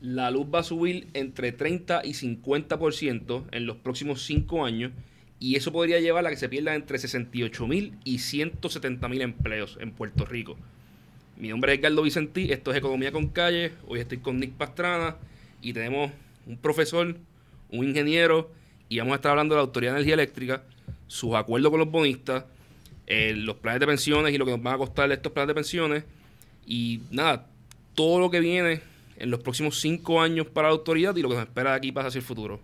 la luz va a subir entre 30 y 50% en los próximos 5 años y eso podría llevar a que se pierdan entre 68 mil y 170 mil empleos en Puerto Rico. Mi nombre es Edgardo Vicentí, esto es Economía con Calle, hoy estoy con Nick Pastrana y tenemos un profesor, un ingeniero y vamos a estar hablando de la Autoridad de Energía Eléctrica, sus acuerdos con los bonistas, eh, los planes de pensiones y lo que nos van a costar estos planes de pensiones y nada, todo lo que viene en los próximos cinco años para la autoridad y lo que nos espera de aquí para hacia el futuro.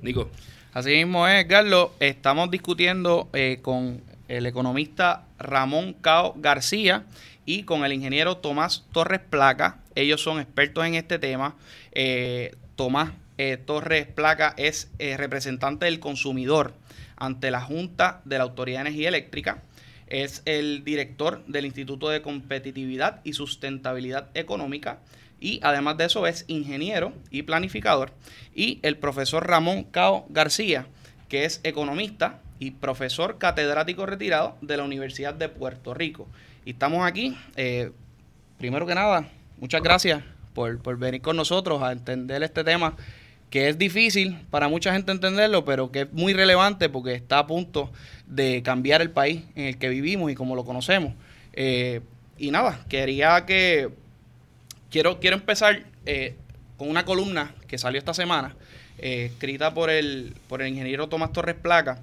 Nico. Así mismo es, Carlos. Estamos discutiendo eh, con el economista Ramón Cao García y con el ingeniero Tomás Torres Placa. Ellos son expertos en este tema. Eh, Tomás eh, Torres Placa es representante del consumidor ante la Junta de la Autoridad de Energía Eléctrica. Es el director del Instituto de Competitividad y Sustentabilidad Económica y además de eso es ingeniero y planificador. Y el profesor Ramón Cao García, que es economista y profesor catedrático retirado de la Universidad de Puerto Rico. Y estamos aquí, eh, primero que nada, muchas gracias por, por venir con nosotros a entender este tema que es difícil para mucha gente entenderlo, pero que es muy relevante porque está a punto de cambiar el país en el que vivimos y como lo conocemos. Eh, y nada, quería que Quiero, quiero empezar eh, con una columna que salió esta semana, eh, escrita por el, por el ingeniero Tomás Torres Placa,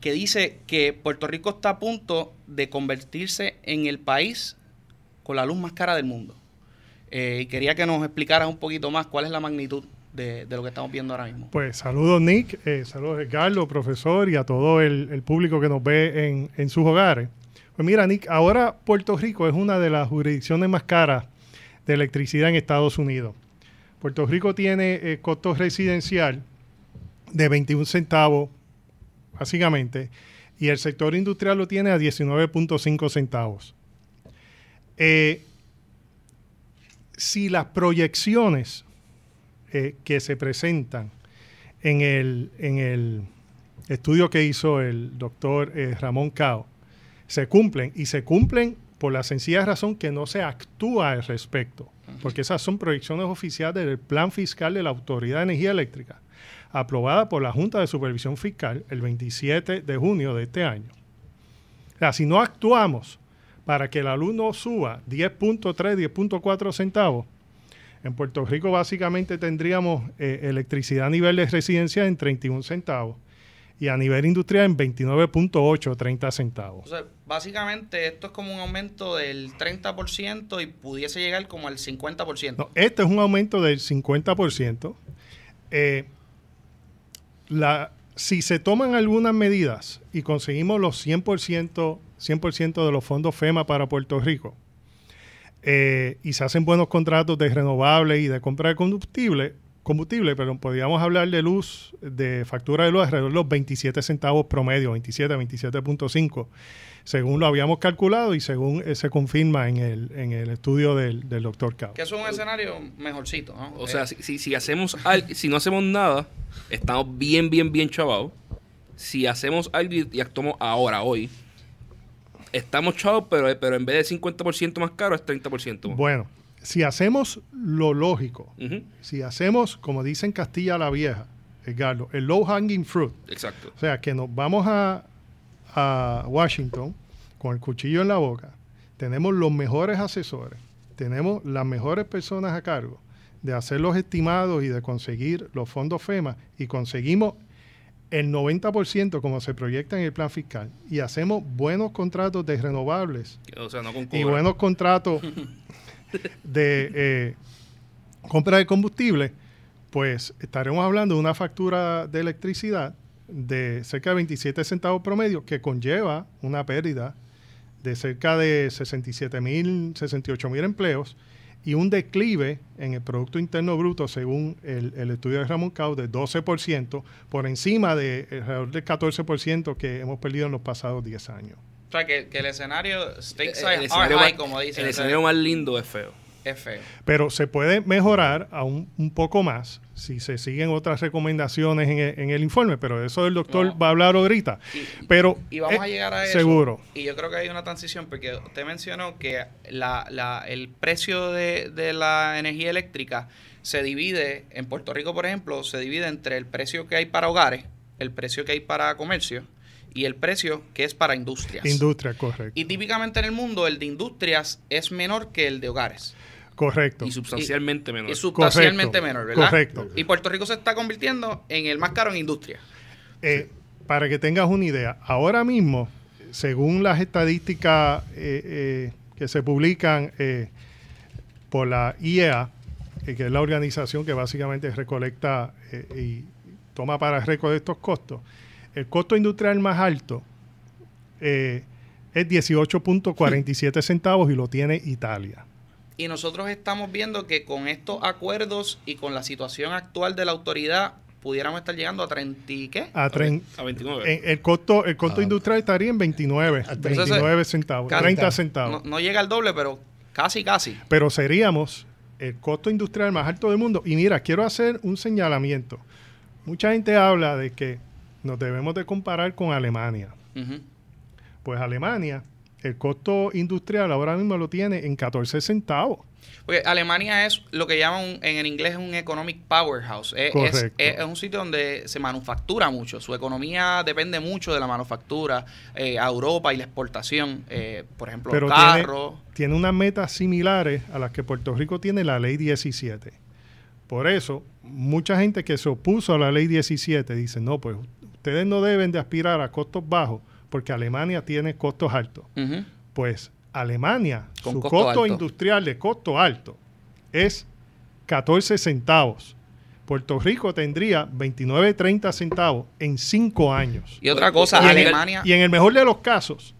que dice que Puerto Rico está a punto de convertirse en el país con la luz más cara del mundo. Eh, y quería que nos explicaras un poquito más cuál es la magnitud de, lo que estamos viendo ahora mismo. Pues saludos Nick, saludos Carlos, profesor, y a todo el, el público que nos ve en, en, sus hogares. Pues mira Nick, ahora Puerto Rico es una de las jurisdicciones más caras de electricidad en Estados Unidos. Puerto Rico tiene eh, costo residencial de 21 centavos, básicamente, y el sector industrial lo tiene a 19.5 centavos. Eh, si las proyecciones eh, que se presentan en el, en el, estudio que hizo el doctor Ramón Cao se cumplen y se cumplen por la sencilla razón que no se actúa al respecto, porque esas son proyecciones oficiales del Plan Fiscal de la Autoridad de Energía Eléctrica, aprobada por la Junta de Supervisión Fiscal el 27 de junio de este año. O sea, si no actuamos para que el alumno suba 10.3, 10.4 centavos, en Puerto Rico básicamente tendríamos eh, electricidad a nivel de residencia en 31 centavos y a nivel industrial en 29.8, 30 centavos. O sea, básicamente esto es como un aumento del 30% y pudiese llegar como al 50%. No, este es un aumento del 50%. Eh, la, si se toman algunas medidas y conseguimos los 100%, 100 de los fondos FEMA para Puerto Rico, eh, y se hacen buenos contratos de renovables y de compra de combustible, combustible, pero podríamos hablar de luz, de factura de luz alrededor de los 27 centavos promedio, 27, 27.5, según lo habíamos calculado y según eh, se confirma en el, en el estudio del, doctor Cao. Que es un escenario mejorcito, ¿no? O sea, si, si, hacemos si no hacemos nada, estamos bien, bien, bien chavados. Si hacemos algo y, actuamos ahora, hoy, estamos chavos, pero, pero en vez de 50% más caro, es 30%. Bueno, si hacemos lo lógico, si hacemos, como dicen Castilla la Vieja, Edgardo, el low hanging fruit. Exacto. O sea, que nos vamos a, a Washington con el cuchillo en la boca, tenemos los mejores asesores, tenemos las mejores personas a cargo de hacer los estimados y de conseguir los fondos FEMA y conseguimos el 90% como se proyecta en el plan fiscal y hacemos buenos contratos de renovables o sea, no y buenos contratos de eh, compra de combustible, pues estaremos hablando de una factura de electricidad de cerca de 27 centavos promedio que conlleva una pérdida de cerca de 67 mil, 68 mil empleos y un declive en el Producto Interno Bruto, según el, estudio de Ramón Cao, de 12%, por encima de alrededor del 14% que hemos perdido en los pasados 10 años. O sea, que, el escenario stakes el, high, como dicen. El escenario más lindo es feo. Es feo. Pero se puede mejorar aún un poco más si se siguen otras recomendaciones en el, informe, pero eso el doctor va a hablar ahorita. Y, pero y vamos a llegar a eso. Seguro. Y yo creo que hay una transición, porque usted mencionó que la, la, el precio de, de la energía eléctrica se divide, en Puerto Rico, por ejemplo, se divide entre el precio que hay para hogares, el precio que hay para comercio y el precio que es para industrias. Industria, correcto. Y típicamente en el mundo el de industrias es menor que el de hogares. Correcto. Y sustancialmente menor. Y sustancialmente Correcto, menor, ¿verdad? correcto. Y Puerto Rico se está convirtiendo en el más caro en industria. Eh, para que tengas una idea, ahora mismo, según las estadísticas eh, eh, que se publican eh, por la IEA, eh, que es la organización que básicamente recolecta eh, y toma para récord estos costos, el costo industrial más alto eh, es 18.47 centavos y lo tiene Italia. Y nosotros estamos viendo que con estos acuerdos y con la situación actual de la autoridad pudiéramos estar llegando a 30 y qué? A tren- A 29. en- el costo, el costo Ah. industrial estaría en 29, A 29 centavos, Casi. 30 No, centavos. no llega al doble, pero casi, casi. pero seríamos el costo industrial más alto del mundo. Y mira, quiero hacer un señalamiento. Mucha gente habla de que nos debemos de comparar con Alemania. Pues Alemania, el costo industrial ahora mismo lo tiene en 14 centavos. Porque Alemania es lo que llaman en el inglés un economic powerhouse. Es, un sitio donde se manufactura mucho. Su economía depende mucho de la manufactura eh, a Europa y la exportación. eh, por ejemplo, Pero tiene, tiene unas metas similares a las que Puerto Rico tiene la ley 17. Por eso, mucha gente que se opuso a la ley 17 dice, no, pues ustedes no deben de aspirar a costos bajos porque Alemania tiene costos altos. Pues Alemania, Con su costo industrial de costo alto es 14 centavos. Puerto Rico tendría 29.30 centavos en 5 años. Y otra cosa, y, en el, Alemania. y en el mejor de los casos,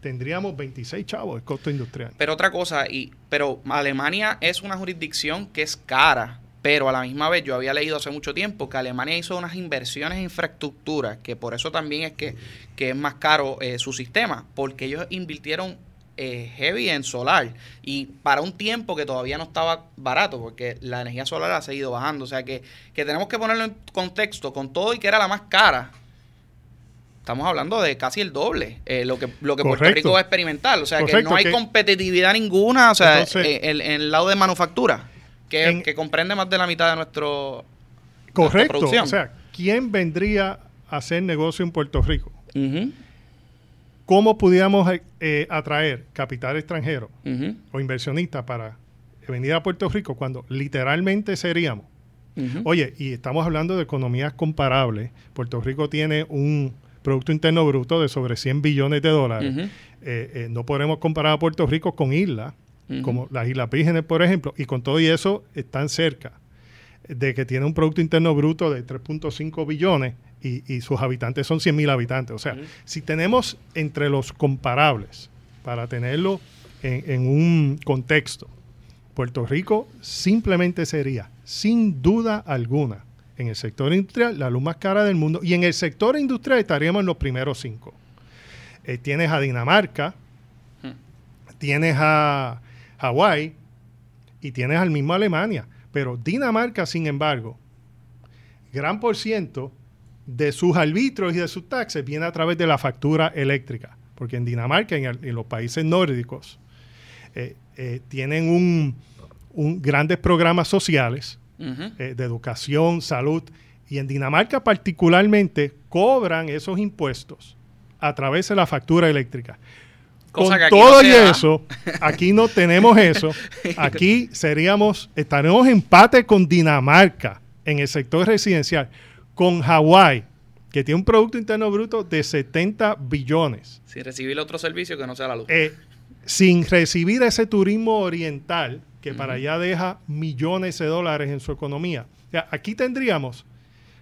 tendríamos 26 chavos el costo industrial. Pero otra cosa, y, pero Alemania es una jurisdicción que es cara, pero a la misma vez yo había leído hace mucho tiempo que Alemania hizo unas inversiones en infraestructura, que por eso también es que, que es más caro eh, su sistema, porque ellos invirtieron eh, heavy en solar y para un tiempo que todavía no estaba barato, porque la energía solar ha seguido bajando, o sea que, que tenemos que ponerlo en contexto, con todo y que era la más cara. Estamos hablando de casi el doble, eh, lo que, lo que Puerto. Rico va a experimentar. O sea, que no hay que- competitividad ninguna, o sea, Entonces- en el lado de manufactura, que, En- que comprende más de la mitad de nuestro... Correcto. O sea, ¿quién vendría a hacer negocio en Puerto Rico? ¿Cómo pudiéramos eh, eh, atraer capital extranjero o inversionistas para venir a Puerto Rico cuando literalmente seríamos? Oye, y estamos hablando de economías comparables. Puerto Rico tiene un Producto Interno Bruto de sobre 100 billones de dólares. Eh, eh, no podemos comparar a Puerto Rico con islas, Como las Islas Vírgenes, por ejemplo, y con todo y eso están cerca de que tiene un Producto Interno Bruto de 3.5 billones y, y sus habitantes son 100 mil habitantes. O sea, si tenemos entre los comparables, para tenerlo en, en un contexto, Puerto Rico simplemente sería, sin duda alguna, en el sector industrial, la luz más cara del mundo. Y en el sector industrial estaríamos en los primeros cinco. Eh, tienes a Dinamarca, tienes a Hawái y tienes al mismo Alemania. Pero Dinamarca, sin embargo, gran por ciento de sus arbitrios y de sus taxes viene a través de la factura eléctrica. Porque en Dinamarca, en, el- en los países nórdicos, eh, eh, tienen un, un- grandes programas sociales eh, de educación, salud, y en Dinamarca particularmente cobran esos impuestos a través de la factura eléctrica. Cosa Con que aquí todo y da. eso, aquí no tenemos eso. Aquí seríamos, estaremos en empate con Dinamarca en el sector residencial, con Hawái, que tiene un Producto Interno Bruto de 70 billones Sin recibir otro servicio que no sea la luz. eh, sin recibir ese turismo oriental que para allá deja millones de dólares en su economía. O sea, aquí tendríamos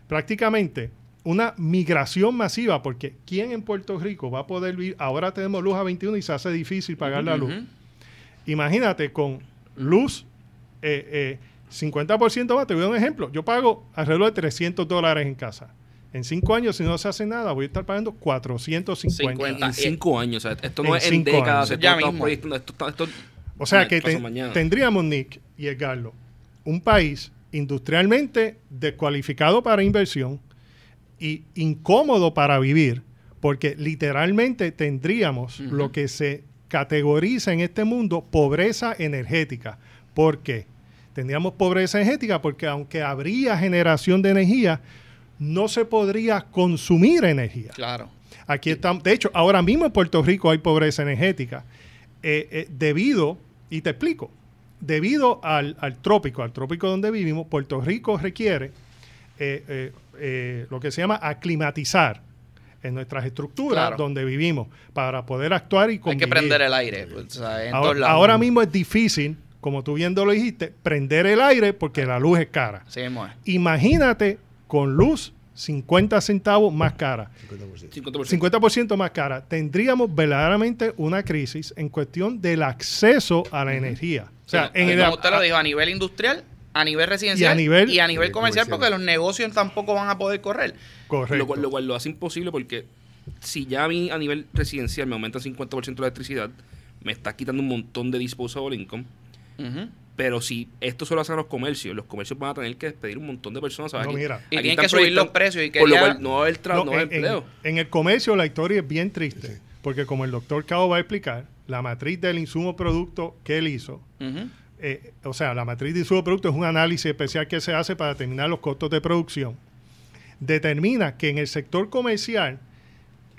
prácticamente una migración masiva, porque ¿quién en Puerto Rico va a poder vivir? Ahora tenemos luz a 21 y se hace difícil pagar la luz. Imagínate con luz eh, eh, 50% más. Te voy a dar un ejemplo. Yo pago alrededor de 300 dólares en casa. En cinco años, si no se hace nada, voy a estar pagando 450. 50. En cinco años. o sea, esto no En es en décadas. Esto proyectando, esto está- esto- O sea que tendríamos, Nick y Edgardo, un país industrialmente descualificado para inversión y incómodo para vivir, porque literalmente tendríamos lo que se categoriza en este mundo pobreza energética. ¿Por qué? Tendríamos pobreza energética porque aunque habría generación de energía, no se podría consumir energía. Claro. Aquí estamos, de hecho, ahora mismo en Puerto Rico hay pobreza energética eh, eh, debido, y te explico, debido al, al trópico, al trópico donde vivimos, Puerto Rico requiere eh, eh, lo que se llama aclimatizar en nuestras estructuras Claro. donde vivimos para poder actuar y Hay convivir. que prender el aire. pues, o sea, en todos Ahora, lados. ahora mismo es difícil, como tú bien lo dijiste, prender el aire porque la luz es cara. Sí. Imagínate con luz 50 centavos más cara. 50%. 50% más cara, tendríamos verdaderamente una crisis en cuestión del acceso a la energía. O sea, Sí, en el, como usted lo dijo, a nivel industrial, a nivel residencial Y a nivel- comercial, nivel porque comercial. los negocios tampoco van a poder correr. correcto. Lo cual, lo cual lo hace imposible porque si ya a mí a nivel residencial me aumenta el 50% la electricidad, me está quitando un montón de disposable income. Ujú. Pero si esto solo hace a los comercios, los comercios van a tener que despedir un montón de personas. ¿sabes? No, Aquí- mira. Y aquí tienen están que subir los precios y que Por lo cual no va a haber, tra- No, no va a haber en, en- empleo. en el comercio la historia es bien triste, porque como el doctor Cao va a explicar, la matriz del insumo producto que él hizo. Eh, o sea, la matriz de insumo producto es un análisis especial que se hace para determinar los costos de producción, determina que en el sector comercial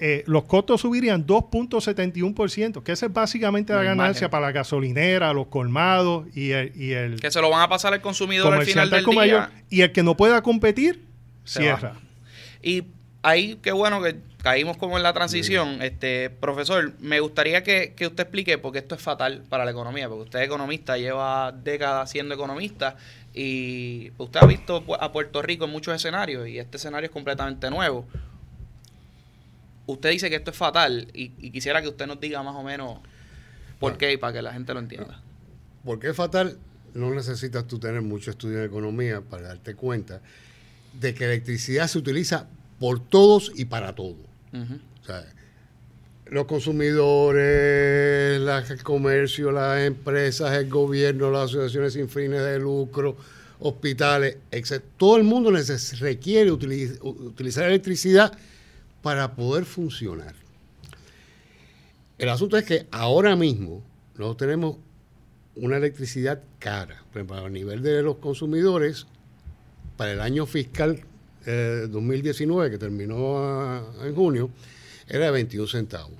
eh, los costos subirían 2.71%, que esa es básicamente la ganancia eh. para la gasolinera, los colmados y el, y el Que se lo van a pasar al consumidor al final del mayor. día. Y el que no pueda competir, Se cierra. va. Y ahí, qué bueno que caímos como en la transición. Este, profesor, me gustaría que, que usted explique, porque esto es fatal para la economía, porque usted es economista, lleva décadas siendo economista y usted ha visto a Puerto Rico en muchos escenarios y este escenario es completamente nuevo. Usted dice que esto es fatal y, y quisiera que usted nos diga más o menos por Bueno. qué y para que la gente lo entienda. Porque es fatal, no necesitas tú tener mucho estudio en economía para darte cuenta de que electricidad se utiliza por todos y para todo. Ujú. O sea, los consumidores, la- el comercio, las empresas, el gobierno, las asociaciones sin fines de lucro, hospitales, etc. Todo el mundo requiere utiliz- utilizar electricidad para poder funcionar. El asunto es que ahora mismo nosotros tenemos una electricidad cara. Por ejemplo, a nivel de los consumidores, para el año fiscal eh, 2019, que terminó en junio, era de 21 centavos.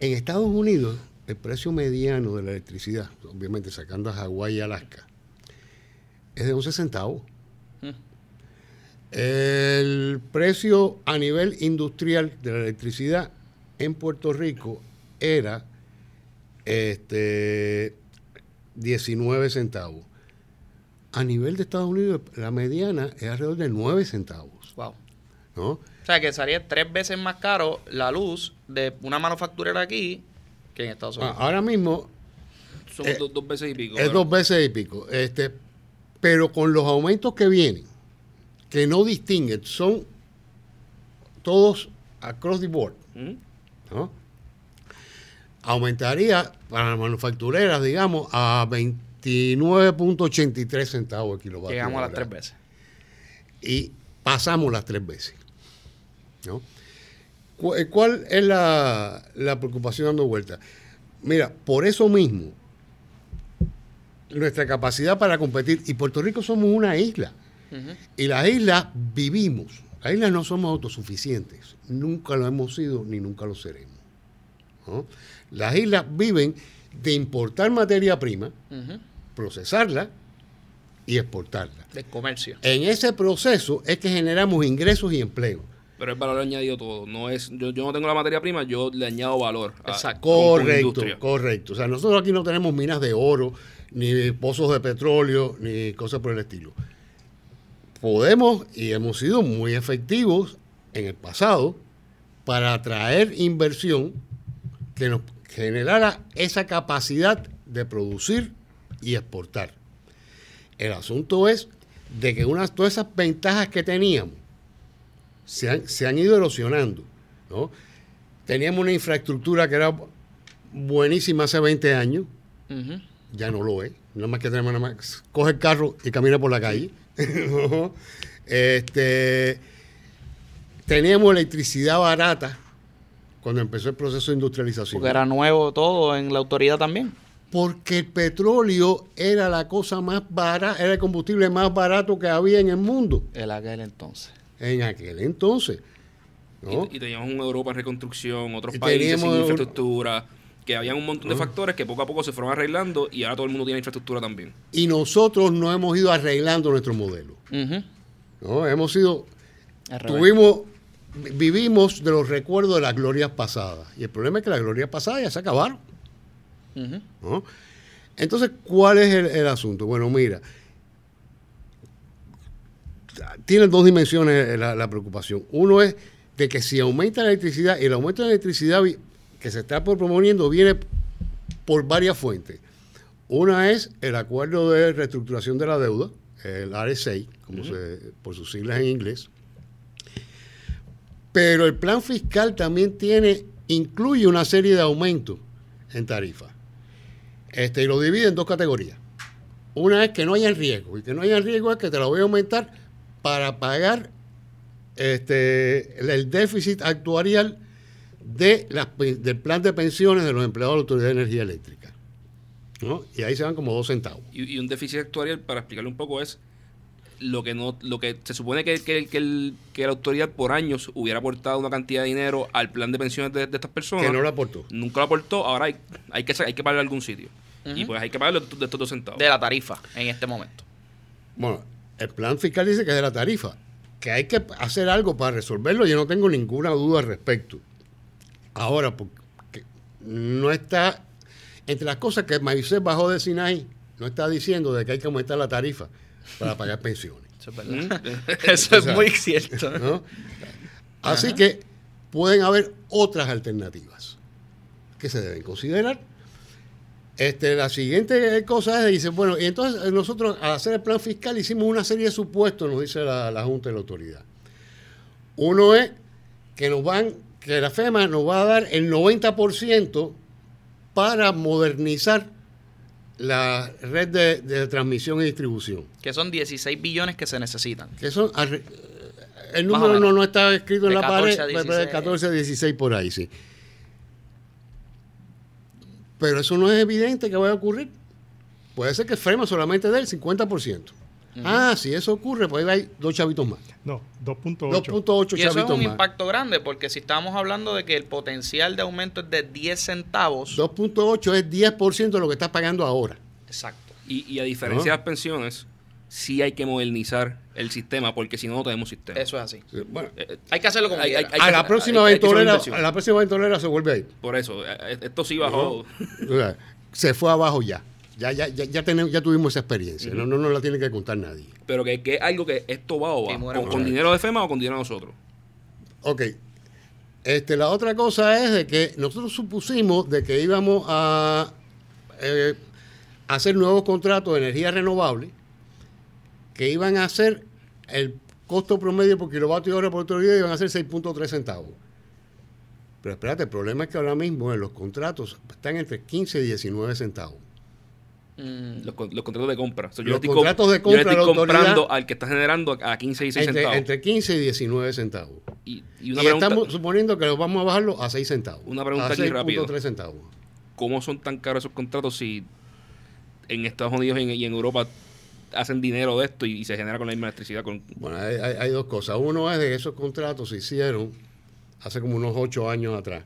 En Estados Unidos, el precio mediano de la electricidad, obviamente sacando a Hawái y Alaska, es de 11 centavos. Mm. El precio a nivel industrial de la electricidad en Puerto Rico era este, 19 centavos. A nivel de Estados Unidos, la mediana es alrededor de 9 centavos. Wow. ¿no? O sea, que sería tres veces más caro la luz de una manufacturera aquí que en Estados Ah, Unidos. Ahora mismo Son Eh, dos, dos veces y pico. es dos veces y pico. Este, pero con los aumentos que vienen, que no distinguen, son todos across the board. ¿no? Aumentaría para las manufactureras, digamos, a 29.83 centavos el kilovatio. Llegamos a las tres veces. Y pasamos las tres veces. ¿no? Eh, ¿Cuál es la, la preocupación dando vuelta? Mira, por eso mismo, nuestra capacidad para competir, y Puerto Rico somos una isla, y las islas vivimos. Las islas no somos autosuficientes. Nunca lo hemos sido ni nunca lo seremos. ¿no? Las islas viven de importar materia prima. Procesarla y exportarla. Del comercio. En ese proceso es que generamos ingresos y empleo. Pero el valor añadido todo. No es, yo, yo no tengo la materia prima, yo le añado valor. a- Exacto. Correcto, correcto. O sea, nosotros aquí no tenemos minas de oro, ni pozos de petróleo, ni cosas por el estilo. Podemos y hemos sido muy efectivos en el pasado para atraer inversión que nos generara esa capacidad de producir y exportar. El asunto es de que unas, todas esas ventajas que teníamos se han, se han ido erosionando. ¿no? Teníamos una infraestructura que era buenísima hace 20 años, ya no lo es. Nada más que tenemos nada más. Coge el carro y camina por la calle. ¿no? este, teníamos electricidad barata cuando empezó el proceso de industrialización. Porque era nuevo todo en la autoridad también. Porque el petróleo era la cosa más barata, era el combustible más barato que había en el mundo El aquel entonces. en aquel entonces. ¿no? Y, y teníamos una Europa en reconstrucción, otros Y países sin infraestructura, que habían un montón de factores que poco a poco se fueron arreglando y ahora todo el mundo tiene infraestructura también. Y nosotros no hemos ido arreglando nuestro modelo. ¿no? Hemos sido, tuvimos, vivimos de los recuerdos de las glorias pasadas. Y el problema es que las glorias pasadas ya se acabaron. Entonces, ¿cuál es el, el asunto? Bueno, mira, tiene dos dimensiones la, la preocupación. Uno es de que si aumenta la electricidad, y el aumento de la electricidad que se está proponiendo viene por varias fuentes. Una es el acuerdo de reestructuración de la deuda, el RSA, como se, por sus siglas en inglés. Pero el plan fiscal también tiene, incluye una serie de aumentos en tarifas. Este, y lo divide en dos categorías. Una es que no haya riesgo, y que no haya riesgo es que te lo voy a aumentar para pagar este, el, déficit actuarial de pe- del plan de pensiones de los empleados de la Autoridad de Energía Eléctrica. ¿no? Y ahí se van como dos centavos. Y, un déficit actuarial, para explicarlo un poco, es lo que no lo que se supone que, que, que el- que la autoridad por años hubiera aportado una cantidad de dinero al plan de pensiones de, de estas personas. Que no lo aportó. Nunca lo aportó, ahora hay, hay que hay que pagarlo en algún sitio. Y pues hay que pagarlo de, estos dos centavos. De la tarifa en este momento. Bueno, el plan fiscal dice que es de la tarifa, que hay que hacer algo para resolverlo, yo no tengo ninguna duda al respecto. Ahora, porque no está, entre las cosas que Moisés bajó de Sinai, no está diciendo de que hay que aumentar la tarifa para pagar pensiones. Eso es Mm. verdad. Eso O es sea, muy cierto. ¿no? Así que pueden haber otras alternativas que se deben considerar. Este, la siguiente cosa es, dice, bueno, y entonces nosotros al hacer el plan fiscal hicimos una serie de supuestos, nos dice la, la Junta de la Autoridad. Uno es que nos van, que la FEMA nos va a dar el 90% para modernizar la red de, de transmisión y distribución. Que son 16 billones que se necesitan. Que son arre- el número no, no está escrito en la 14 pared, pero de 16. 14 a 16 por ahí, sí. Pero eso no es evidente que vaya a ocurrir. Puede ser que FEMA solamente dé el 50%. Ah, si eso ocurre, pues ahí hay dos chavitos más. No, 2.8. 2.8 Y eso es chavitos un más. impacto grande, porque si estamos hablando de que el potencial de aumento es de 10 centavos. 2.8 es 10% de lo que estás pagando ahora. Exacto. Y, y a diferencia de las pensiones, sí hay que modernizar el sistema, porque si no, no tenemos sistema. Eso es así. Bueno, Eh, eh, Hay que hacerlo como Hay- quiera. hay- a que- la próxima ventolera, a la próxima ventolera se vuelve ahí. Por eso, eh, eh, esto sí bajó. O sea, se fue abajo ya. Ya, ya, ya, ya, tenemos, ya tuvimos esa experiencia. No, no nos la tiene que contar nadie. Pero que, que es algo que esto va o va. Con, dinero de FEMA o con dinero de nosotros. Ok. Este, la otra cosa es de que nosotros supusimos de que íbamos a eh, hacer nuevos contratos de energía renovable que iban a ser el costo promedio por kilovatio hora por autoridad iban a ser 6.3 centavos. Pero espérate, el problema es que ahora mismo en los contratos están entre 15 y 19 centavos. Mm, Los, los contratos de compra. O sea, Los estoy co- contratos de yo compra estoy la comprando al que está generando a 15 y 16 Entre, centavos. entre 15 y 19 centavos. y, y Y, una pregunta, estamos suponiendo que los vamos a bajarlo a 6 centavos. Una pregunta a aquí rápido. 6.3 centavos. ¿cómo son tan caros esos contratos si en Estados Unidos y en, y en Europa hacen dinero de esto y, y se genera con la misma electricidad? Con, Bueno, hay, hay- hay dos cosas. Uno es de que esos contratos se hicieron hace como unos ocho años atrás.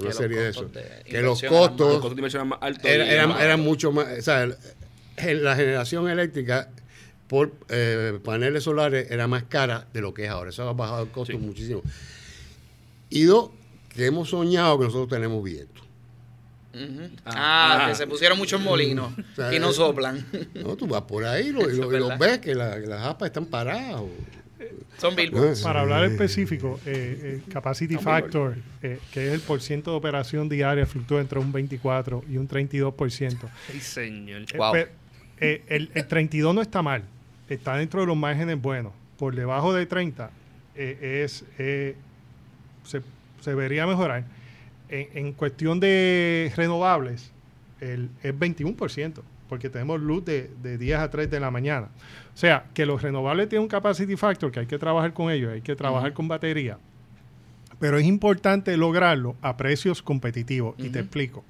Una los serie de costos de Que los más- los costos costos de inversión eran más altos. era- eran, eran mucho más. O sea, el- el- la generación eléctrica por eh, paneles solares era más cara de lo que es ahora. Eso ha bajado el costo Sí. muchísimo. Y dos, que hemos soñado que nosotros tenemos viento. Ah, Ah, ah. que se pusieron muchos molinos O sea, y no eh, soplan. No, tú vas por ahí y lo, y Eso lo- es y lo verdad. ves que, la- que las japas están paradas. o- Son Ah, billboards. Para hablar específico, eh, el capacity factor, eh, que es el porciento de operación diaria, fluctúa entre un 24 y un 32%. Ay, señor. Eh, Wow. eh, el, el 32 no está mal, está dentro de los márgenes buenos. Por debajo de 30 eh, es eh, se, se vería mejorar. En, en cuestión de renovables, el, es 21%, porque tenemos luz de, de 10 a 3 de la mañana. O sea, que los renovables tienen un capacity factor, que hay que trabajar con ellos, hay que trabajar con batería. Pero es importante lograrlo a precios competitivos, y te explico.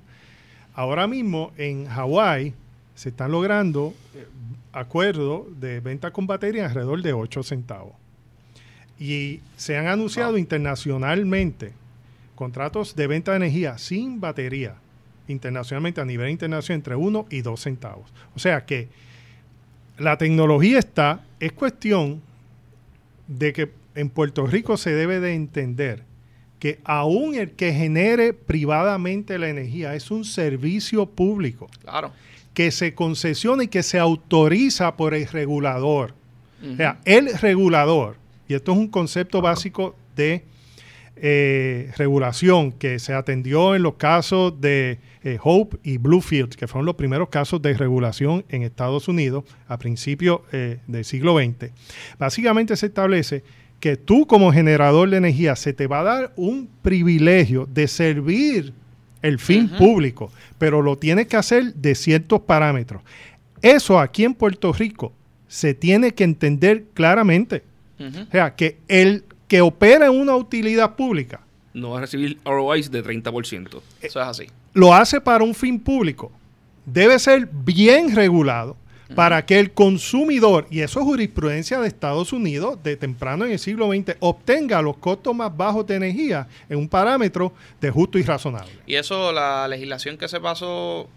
ahora mismo en Hawái se están logrando eh, acuerdos de venta con batería alrededor de 8 centavos. Y se han anunciado internacionalmente contratos de venta de energía sin batería internacionalmente a nivel internacional entre 1 y 2 centavos. O sea que la tecnología está, es cuestión de que en Puerto Rico se debe de entender que aún el que genere privadamente la energía es un servicio público. Claro. Que se concesiona y que se autoriza por el regulador. O sea, el regulador, y esto es un concepto básico de eh, regulación que se atendió en los casos de eh, Hope y Bluefield, que fueron los primeros casos de regulación en Estados Unidos a principios eh, del siglo XX. Básicamente se establece que tú como generador de energía se te va a dar un privilegio de servir el fin público, pero lo tienes que hacer de ciertos parámetros. Eso aquí en Puerto Rico se tiene que entender claramente. O sea, que el que opera en una utilidad pública no va a recibir ROIs de 30%. Eso es así. Lo hace para un fin público. Debe ser bien regulado para que el consumidor, y eso es jurisprudencia de Estados Unidos de temprano en el siglo XX, obtenga los costos más bajos de energía en un parámetro de justo y razonable. Y eso, la legislación que se pasó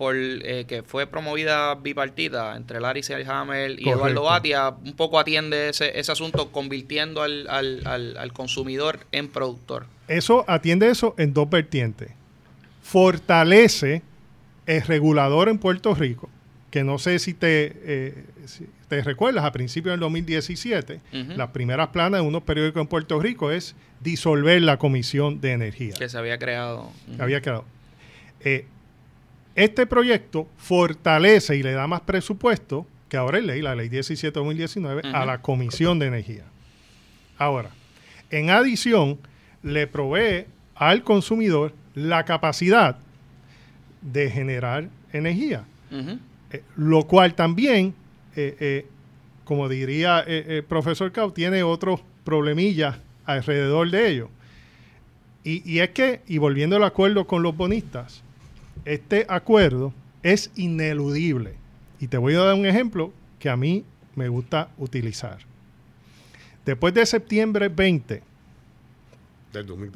por eh, que fue promovida bipartita entre Larry Selhammer y Eduardo Batia, un poco atiende ese, ese asunto convirtiendo al, al, al, consumidor en productor. Eso atiende eso en dos vertientes. Fortalece el regulador en Puerto Rico, que no sé si te, eh, te recuerdas, a principios del 2017, las primeras planas de unos periódicos en Puerto Rico es disolver la Comisión de Energía. Que se había creado. había creado. Eh, este proyecto fortalece y le da más presupuesto, que ahora es ley, la ley 17-2019, a la Comisión de Energía. Ahora, en adición, le provee al consumidor la capacidad de generar energía, eh, lo cual también, eh, eh, como diría el profesor Cao, tiene otros problemillas alrededor de ello. Y, y es que, y volviendo al acuerdo con los bonistas, este acuerdo es ineludible. Y te voy a dar un ejemplo que a mí me gusta utilizar. Después de septiembre 20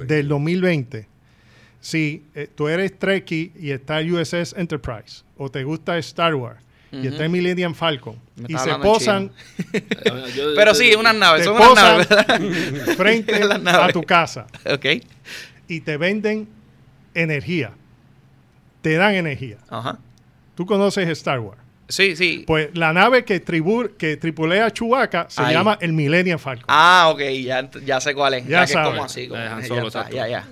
del 2020, si eh, tú eres Trekkie y está USS Enterprise, o te gusta Star Wars, y está Millennium Falcon, y se posan... Pero sí, unas naves, son unas naves, frente a tu casa. Ok. Y te venden energía te dan energía. Ajá. Tú conoces Star Wars. Sí, sí. Pues la nave que, que tripulea Chewbacca se llama el Millennium Falcon. Ah, ok, ya, ya sé cuál es. Ya, sabes. como así. Como, eh, Han Solo, ya, ya, ya.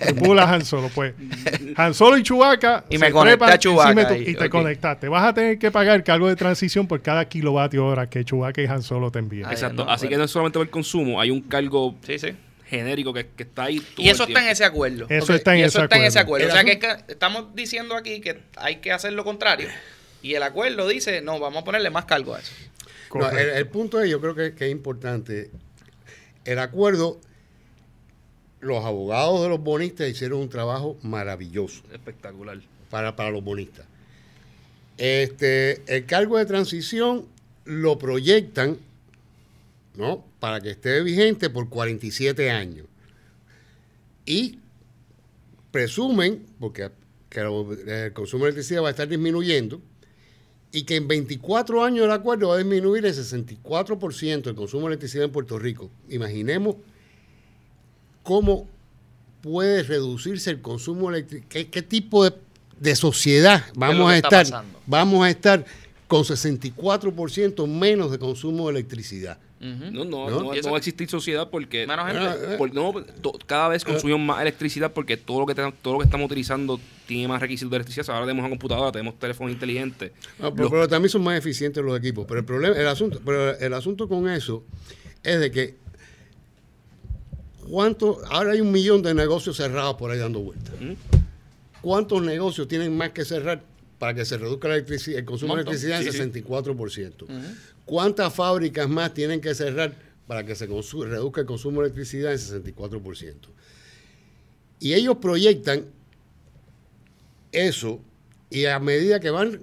Tripula Han Solo, pues. Han Solo y Chewbacca y me conecté a Chewbacca y, te conectaste. Vas a tener que pagar cargo de transición por cada kilovatio hora que Chewbacca y Han Solo te envían. Exacto. así que no es solamente por el consumo, hay un cargo sí, sí genérico que, está ahí. y eso está en ese acuerdo. Eso está en, ese, acuerdo. O sea que, estamos diciendo aquí que hay que hacer lo contrario. Y el acuerdo dice, no, vamos a ponerle más cargo a eso. el, punto es, yo creo que, es importante. El acuerdo, los abogados de los bonistas hicieron un trabajo maravilloso. Espectacular. Para, para los bonistas. Este, el cargo de transición lo proyectan ¿no? Para que esté vigente por 47 años. Y presumen, porque el consumo de electricidad va a estar disminuyendo, y que en 24 años el acuerdo va a disminuir el 64% el consumo de electricidad en Puerto Rico. Imaginemos cómo puede reducirse el consumo eléctrico, qué, tipo de, sociedad vamos a estar. Vamos a estar con 64% menos de consumo de electricidad no, no, no, va a existir sociedad porque, cada vez consumimos más electricidad porque todo lo que todo lo que estamos utilizando tiene más requisitos de electricidad. Ahora tenemos una computadora, tenemos teléfonos inteligentes. pero, también son más eficientes los equipos. Pero el problema, el asunto, pero el asunto con eso es de que cuánto, ahora hay un millón de negocios cerrados por ahí dando vueltas. ¿Cuántos negocios tienen más que cerrar para que se reduzca la electricidad, el consumo de electricidad en 64%? ¿Cuántas fábricas más tienen que cerrar para que se reduzca el consumo de electricidad en 64%? Y ellos proyectan eso, y a medida que van,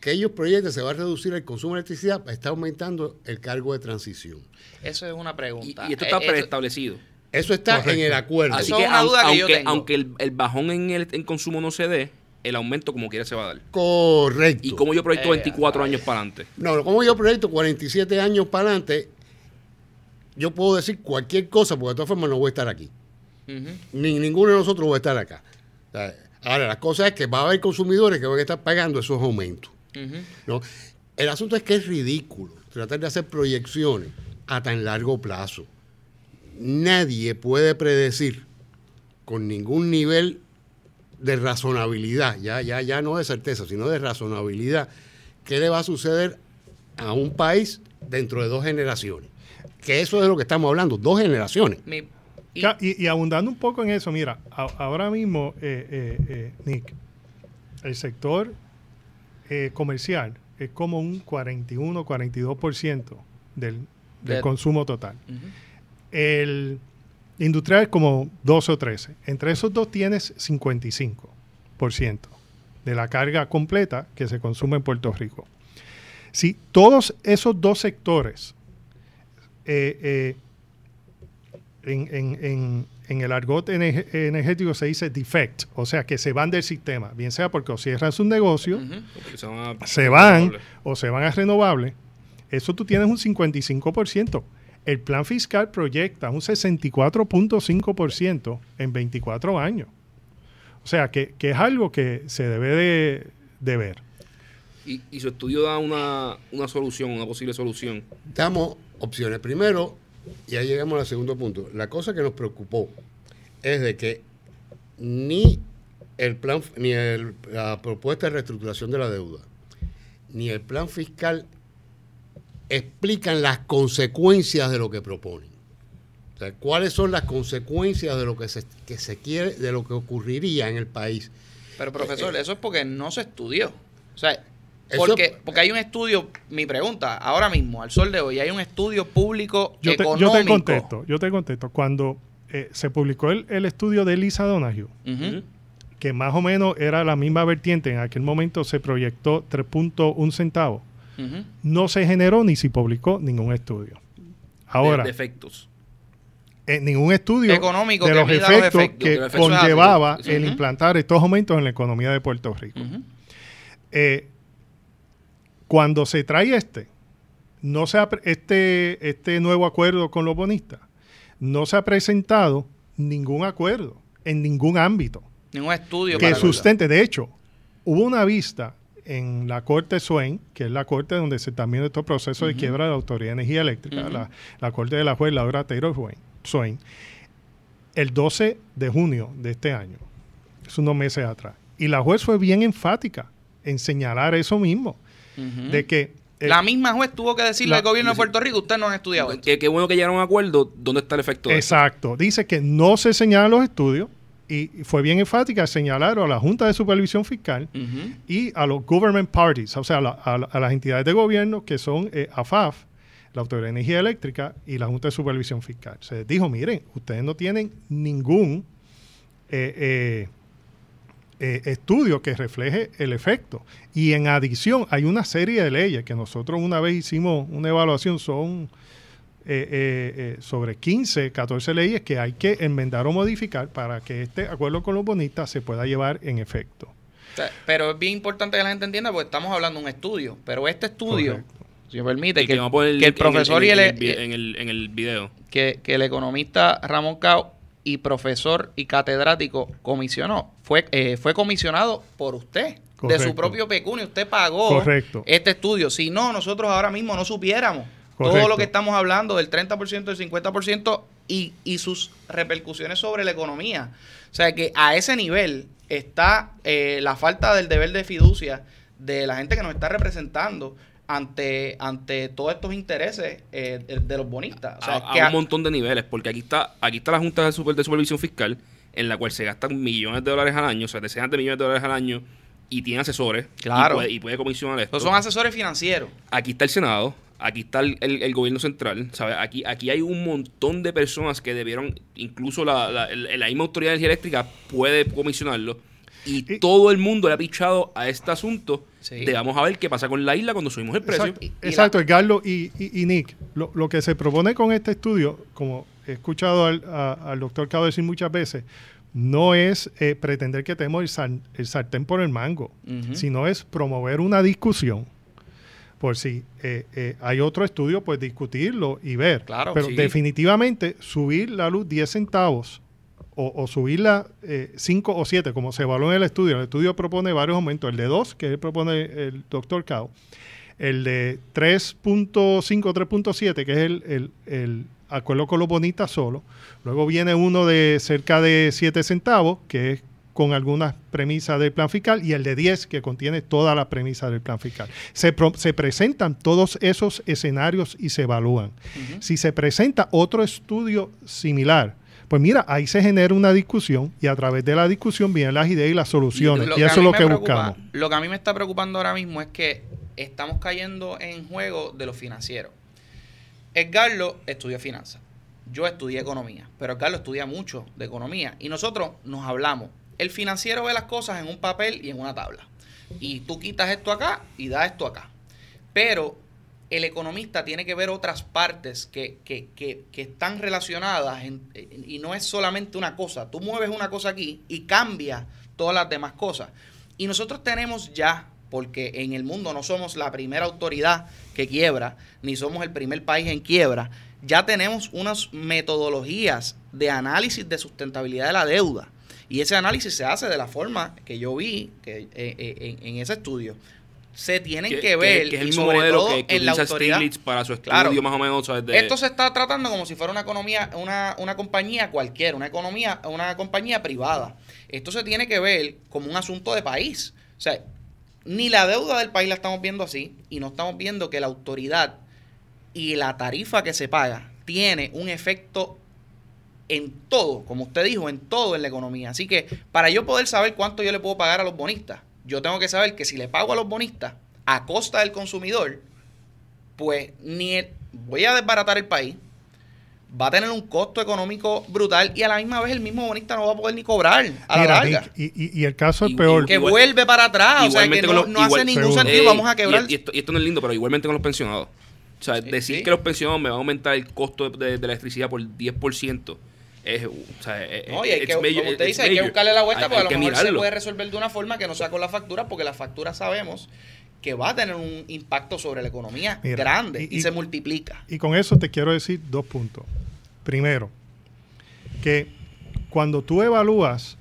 que ellos proyectan, se va a reducir el consumo de electricidad, está aumentando el cargo de transición. Eso es una pregunta. y esto Eh, está esto- preestablecido. Eso está Correcto. en el acuerdo. Así que, es una aun- duda que yo aunque, tengo. aunque el, el bajón en el en consumo no se dé, el aumento como quiera se va a dar. Correcto. Y como yo proyecto Eh, 24 ay. años para adelante. No, como yo proyecto 47 años para adelante, yo puedo decir cualquier cosa, porque de todas formas no voy a estar aquí. Ni ninguno de nosotros va a estar acá. Ahora, la cosa es que va a haber consumidores que van a estar pagando esos aumentos. ¿no? El asunto es que es ridículo tratar de hacer proyecciones a tan largo plazo. Nadie puede predecir con ningún nivel de razonabilidad, ya, ya, ya no de certeza, sino de razonabilidad, qué le va a suceder a un país dentro de dos generaciones. Que eso es de lo que estamos hablando, dos generaciones. Y- Ca- Y, y abundando un poco en eso, mira, a- ahora mismo, eh, eh, eh, Nick, el sector eh, comercial es como un 41, 42% del, del De- consumo total. El industrial como 12 o 13. Entre esos dos tienes 55% de la carga completa que se consume en Puerto Rico. Si todos esos dos sectores eh, eh, en, en- en- en el argot ener- energético se dice defect, o sea, que se van del sistema, bien sea porque o cierran su negocio, se van se van o se van a renovables, eso tú tienes un 55%. El plan fiscal proyecta un 64.5% en 24 años. O sea, que, que es algo que se debe de, de ver. Y, y su estudio da una, una solución, una posible solución. Damos opciones. Primero, y ahí llegamos al segundo punto. La cosa que nos preocupó es de que ni el plan, ni el- la propuesta de reestructuración de la deuda, ni el plan fiscal explican las consecuencias de lo que proponen. O sea, cuáles son las consecuencias de lo que se, que se quiere, de lo que ocurriría en el país. Pero profesor, eso es porque no se estudió. O sea, Eso- porque, porque hay un estudio, mi pregunta, ahora mismo, al sol de hoy, hay un estudio público Yo te, económico. yo te contesto, yo te contesto. Cuando eh, se publicó el, el estudio de Lisa Donahue, que más o menos era la misma vertiente, en aquel momento se proyectó 3.1 centavos, No se generó ni se publicó ningún estudio. Ahora, de, de efectos. en ningún estudio Económico de que los efectos que De los efectos conllevaba el implantar estos aumentos en la economía de Puerto Rico. Eh, cuando se trae este, no se ha este, este nuevo acuerdo con los bonistas, no se ha presentado ningún acuerdo en ningún ámbito Ningún estudio que para- sustente. De hecho, hubo una vista en la Corte Swain, que es la corte donde se también estos procesos de quiebra de la Autoridad de Energía Eléctrica, la, la corte de la juez Laura Taylor Swain, el 12 de junio de este año, es unos meses atrás. Y la juez fue bien enfática en señalar eso mismo, de que... eh, La misma juez tuvo que decirle la- al gobierno de Puerto Rico, ustedes no han estudiado esto. Qué, bueno que llegaron a un acuerdo. ¿Dónde está el efecto de eso? Exacto. Dice que no se señalan los estudios y fue bien enfática en señalar a la Junta de Supervisión Fiscal y a los government parties, o sea, a, la- a la- a las entidades de gobierno que son eh, AFAF, la Autoridad de Energía Eléctrica y la Junta de Supervisión Fiscal. Se les dijo, miren, ustedes no tienen ningún eh, eh, estudio que refleje el efecto. Y en adición, hay una serie de leyes que nosotros una vez hicimos una evaluación, son eh, eh, eh, sobre 15, 14 leyes que hay que enmendar o modificar para que este acuerdo con los bonistas se pueda llevar en efecto. Pero es bien importante que la gente entienda porque estamos hablando de un estudio. Pero este estudio, Correcto. si me permite, que, el en profesor en y el, en el, en el video. que, que el economista Ramón Cao y profesor y catedrático comisionó, fue, eh, fue comisionado por usted, de su propio pecunio. Usted pagó Correcto. este estudio. Si no, nosotros ahora mismo no supiéramos todo lo que estamos hablando del 30%, del 50% y, y sus repercusiones sobre la economía. O sea que a ese nivel está eh, la falta del deber de fiducia de la gente que nos está representando ante, ante todos estos intereses eh, de, de los bonistas. O sea, a, que a a- un montón de niveles, porque aquí está, aquí está la Junta de, Super- de Supervisión Fiscal, en la cual se gastan millones de dólares al año, o sea, decenas de millones de dólares al año, y tiene asesores, Claro. y, puede, y puede comisionar esto. Estos son asesores financieros. Aquí está el Senado, aquí está el, el- el gobierno central, ¿sabes? Aquí, aquí hay un montón de personas que debieron, incluso la, la, misma autoridad de energía eléctrica puede comisionarlo. Y, Y- todo el mundo le ha pichado a este asunto Sí. de vamos a ver qué pasa con la isla cuando subimos el precio. Exacto, Y- y exacto, Edgardo y, y- y Nick. Lo, lo que se propone con este estudio, como he escuchado al, a- al doctor Cabo decir muchas veces, no es eh, pretender que tenemos el, sar- el sartén por el mango, sino es promover una discusión. Por si eh, eh, hay otro estudio, pues discutirlo y ver. Claro, Pero sí. definitivamente subir la luz 10 centavos o, o subirla 5 o 7, como se evaluó en el estudio. El estudio propone varios aumentos. El de 2, que él propone el doctor Cao. El de 3.5 3.7, que es el, el- el acuerdo con los bonistas solo. Luego viene uno de cerca de 7 centavos, que es con algunas premisas del plan fiscal, y el de 10, que contiene todas las premisas del plan fiscal. Se, pro- se presentan todos esos escenarios y se evalúan. Si se presenta otro estudio similar, pues mira, ahí se genera una discusión y a través de la discusión vienen las ideas y las soluciones. Y, eso es lo que preocupa- buscamos. Lo que a mí me está preocupando ahora mismo es que estamos cayendo en juego de lo financiero. Edgardo estudió finanzas. Yo estudié economía, pero Edgardo estudia mucho de economía. Y nosotros nos hablamos. El financiero ve las cosas en un papel y en una tabla. Y tú quitas esto acá y das esto acá. Pero el economista tiene que ver otras partes que, que- que- están relacionadas y no es solamente una cosa. Tú mueves una cosa aquí y cambia todas las demás cosas. Y nosotros tenemos ya, porque en el mundo no somos la primera autoridad que quiebra, ni somos el primer país en quiebra, ya tenemos unas metodologías de análisis de sustentabilidad de la deuda. Y ese análisis se hace de la forma que yo vi que, eh, eh, en, en ese estudio. Se tienen que, ver, que es y el mismo sobre modelo todo que, que en la autoridad. Stiglitz para su estudio Claro. más o menos. ¿sabes? De- Esto se está tratando como si fuera una economía, una, una compañía cualquiera, una economía, una compañía privada. Esto se tiene que ver como un asunto de país. O sea, ni la deuda del país la estamos viendo así y no estamos viendo que la autoridad y la tarifa que se paga tiene un efecto en todo, como usted dijo, en todo en la economía. Así que para yo poder saber cuánto yo le puedo pagar a los bonistas, yo tengo que saber que si le pago a los bonistas a costa del consumidor, pues ni el- voy a desbaratar el país, va a tener un costo económico brutal y a la misma vez el mismo bonista no va a poder ni cobrar a la larga. Y, y- y el caso es Y- peor. que igual- vuelve para atrás, o sea, que no, con los- no hace ningún Seguro. sentido, Ey, vamos a quebrar. Y, esto, y esto no es lindo, pero igualmente con los pensionados. O sea, Sí, decir sí. que los pensionados me van a aumentar el costo de, de la electricidad por 10% es. O sea, es- No, y hay que, major- como usted it's dice, hay que buscarle la vuelta Hay- porque hay a lo mejor se puede resolver de una forma que no sea con la factura, porque la factura sabemos que va a tener un impacto sobre la economía Mira, grande y, y- y- se multiplica. Y con eso te quiero decir dos puntos. Primero, que cuando tú evalúas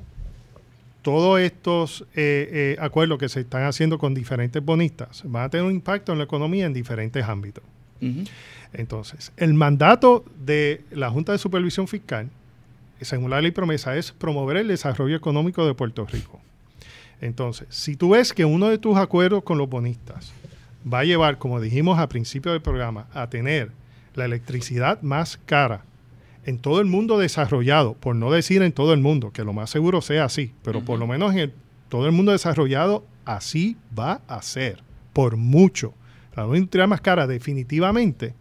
todos estos eh, eh, acuerdos que se están haciendo con diferentes bonistas, van a tener un impacto en la economía en diferentes ámbitos. Entonces, el mandato de la Junta de Supervisión Fiscal, según la ley promesa, es promover el desarrollo económico de Puerto Rico. Entonces, si tú ves que uno de tus acuerdos con los bonistas va a llevar, como dijimos al principio del programa, a tener la electricidad más cara en todo el mundo desarrollado, por no decir en todo el mundo, que lo más seguro sea así, pero por lo menos en el- todo el mundo desarrollado, así va a ser, por mucho. La industria más cara, definitivamente,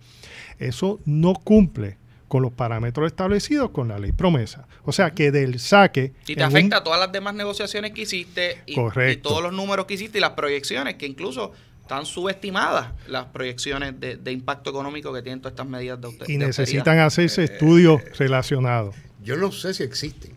eso no cumple con los parámetros establecidos con la ley promesa. O sea que del saque... Y te un- afecta a todas las demás negociaciones que hiciste y, y todos los números que hiciste y las proyecciones, que incluso están subestimadas las proyecciones de, de impacto económico que tienen todas estas medidas de auster- y de necesitan hacerse estudios relacionados. Yo no sé si existen.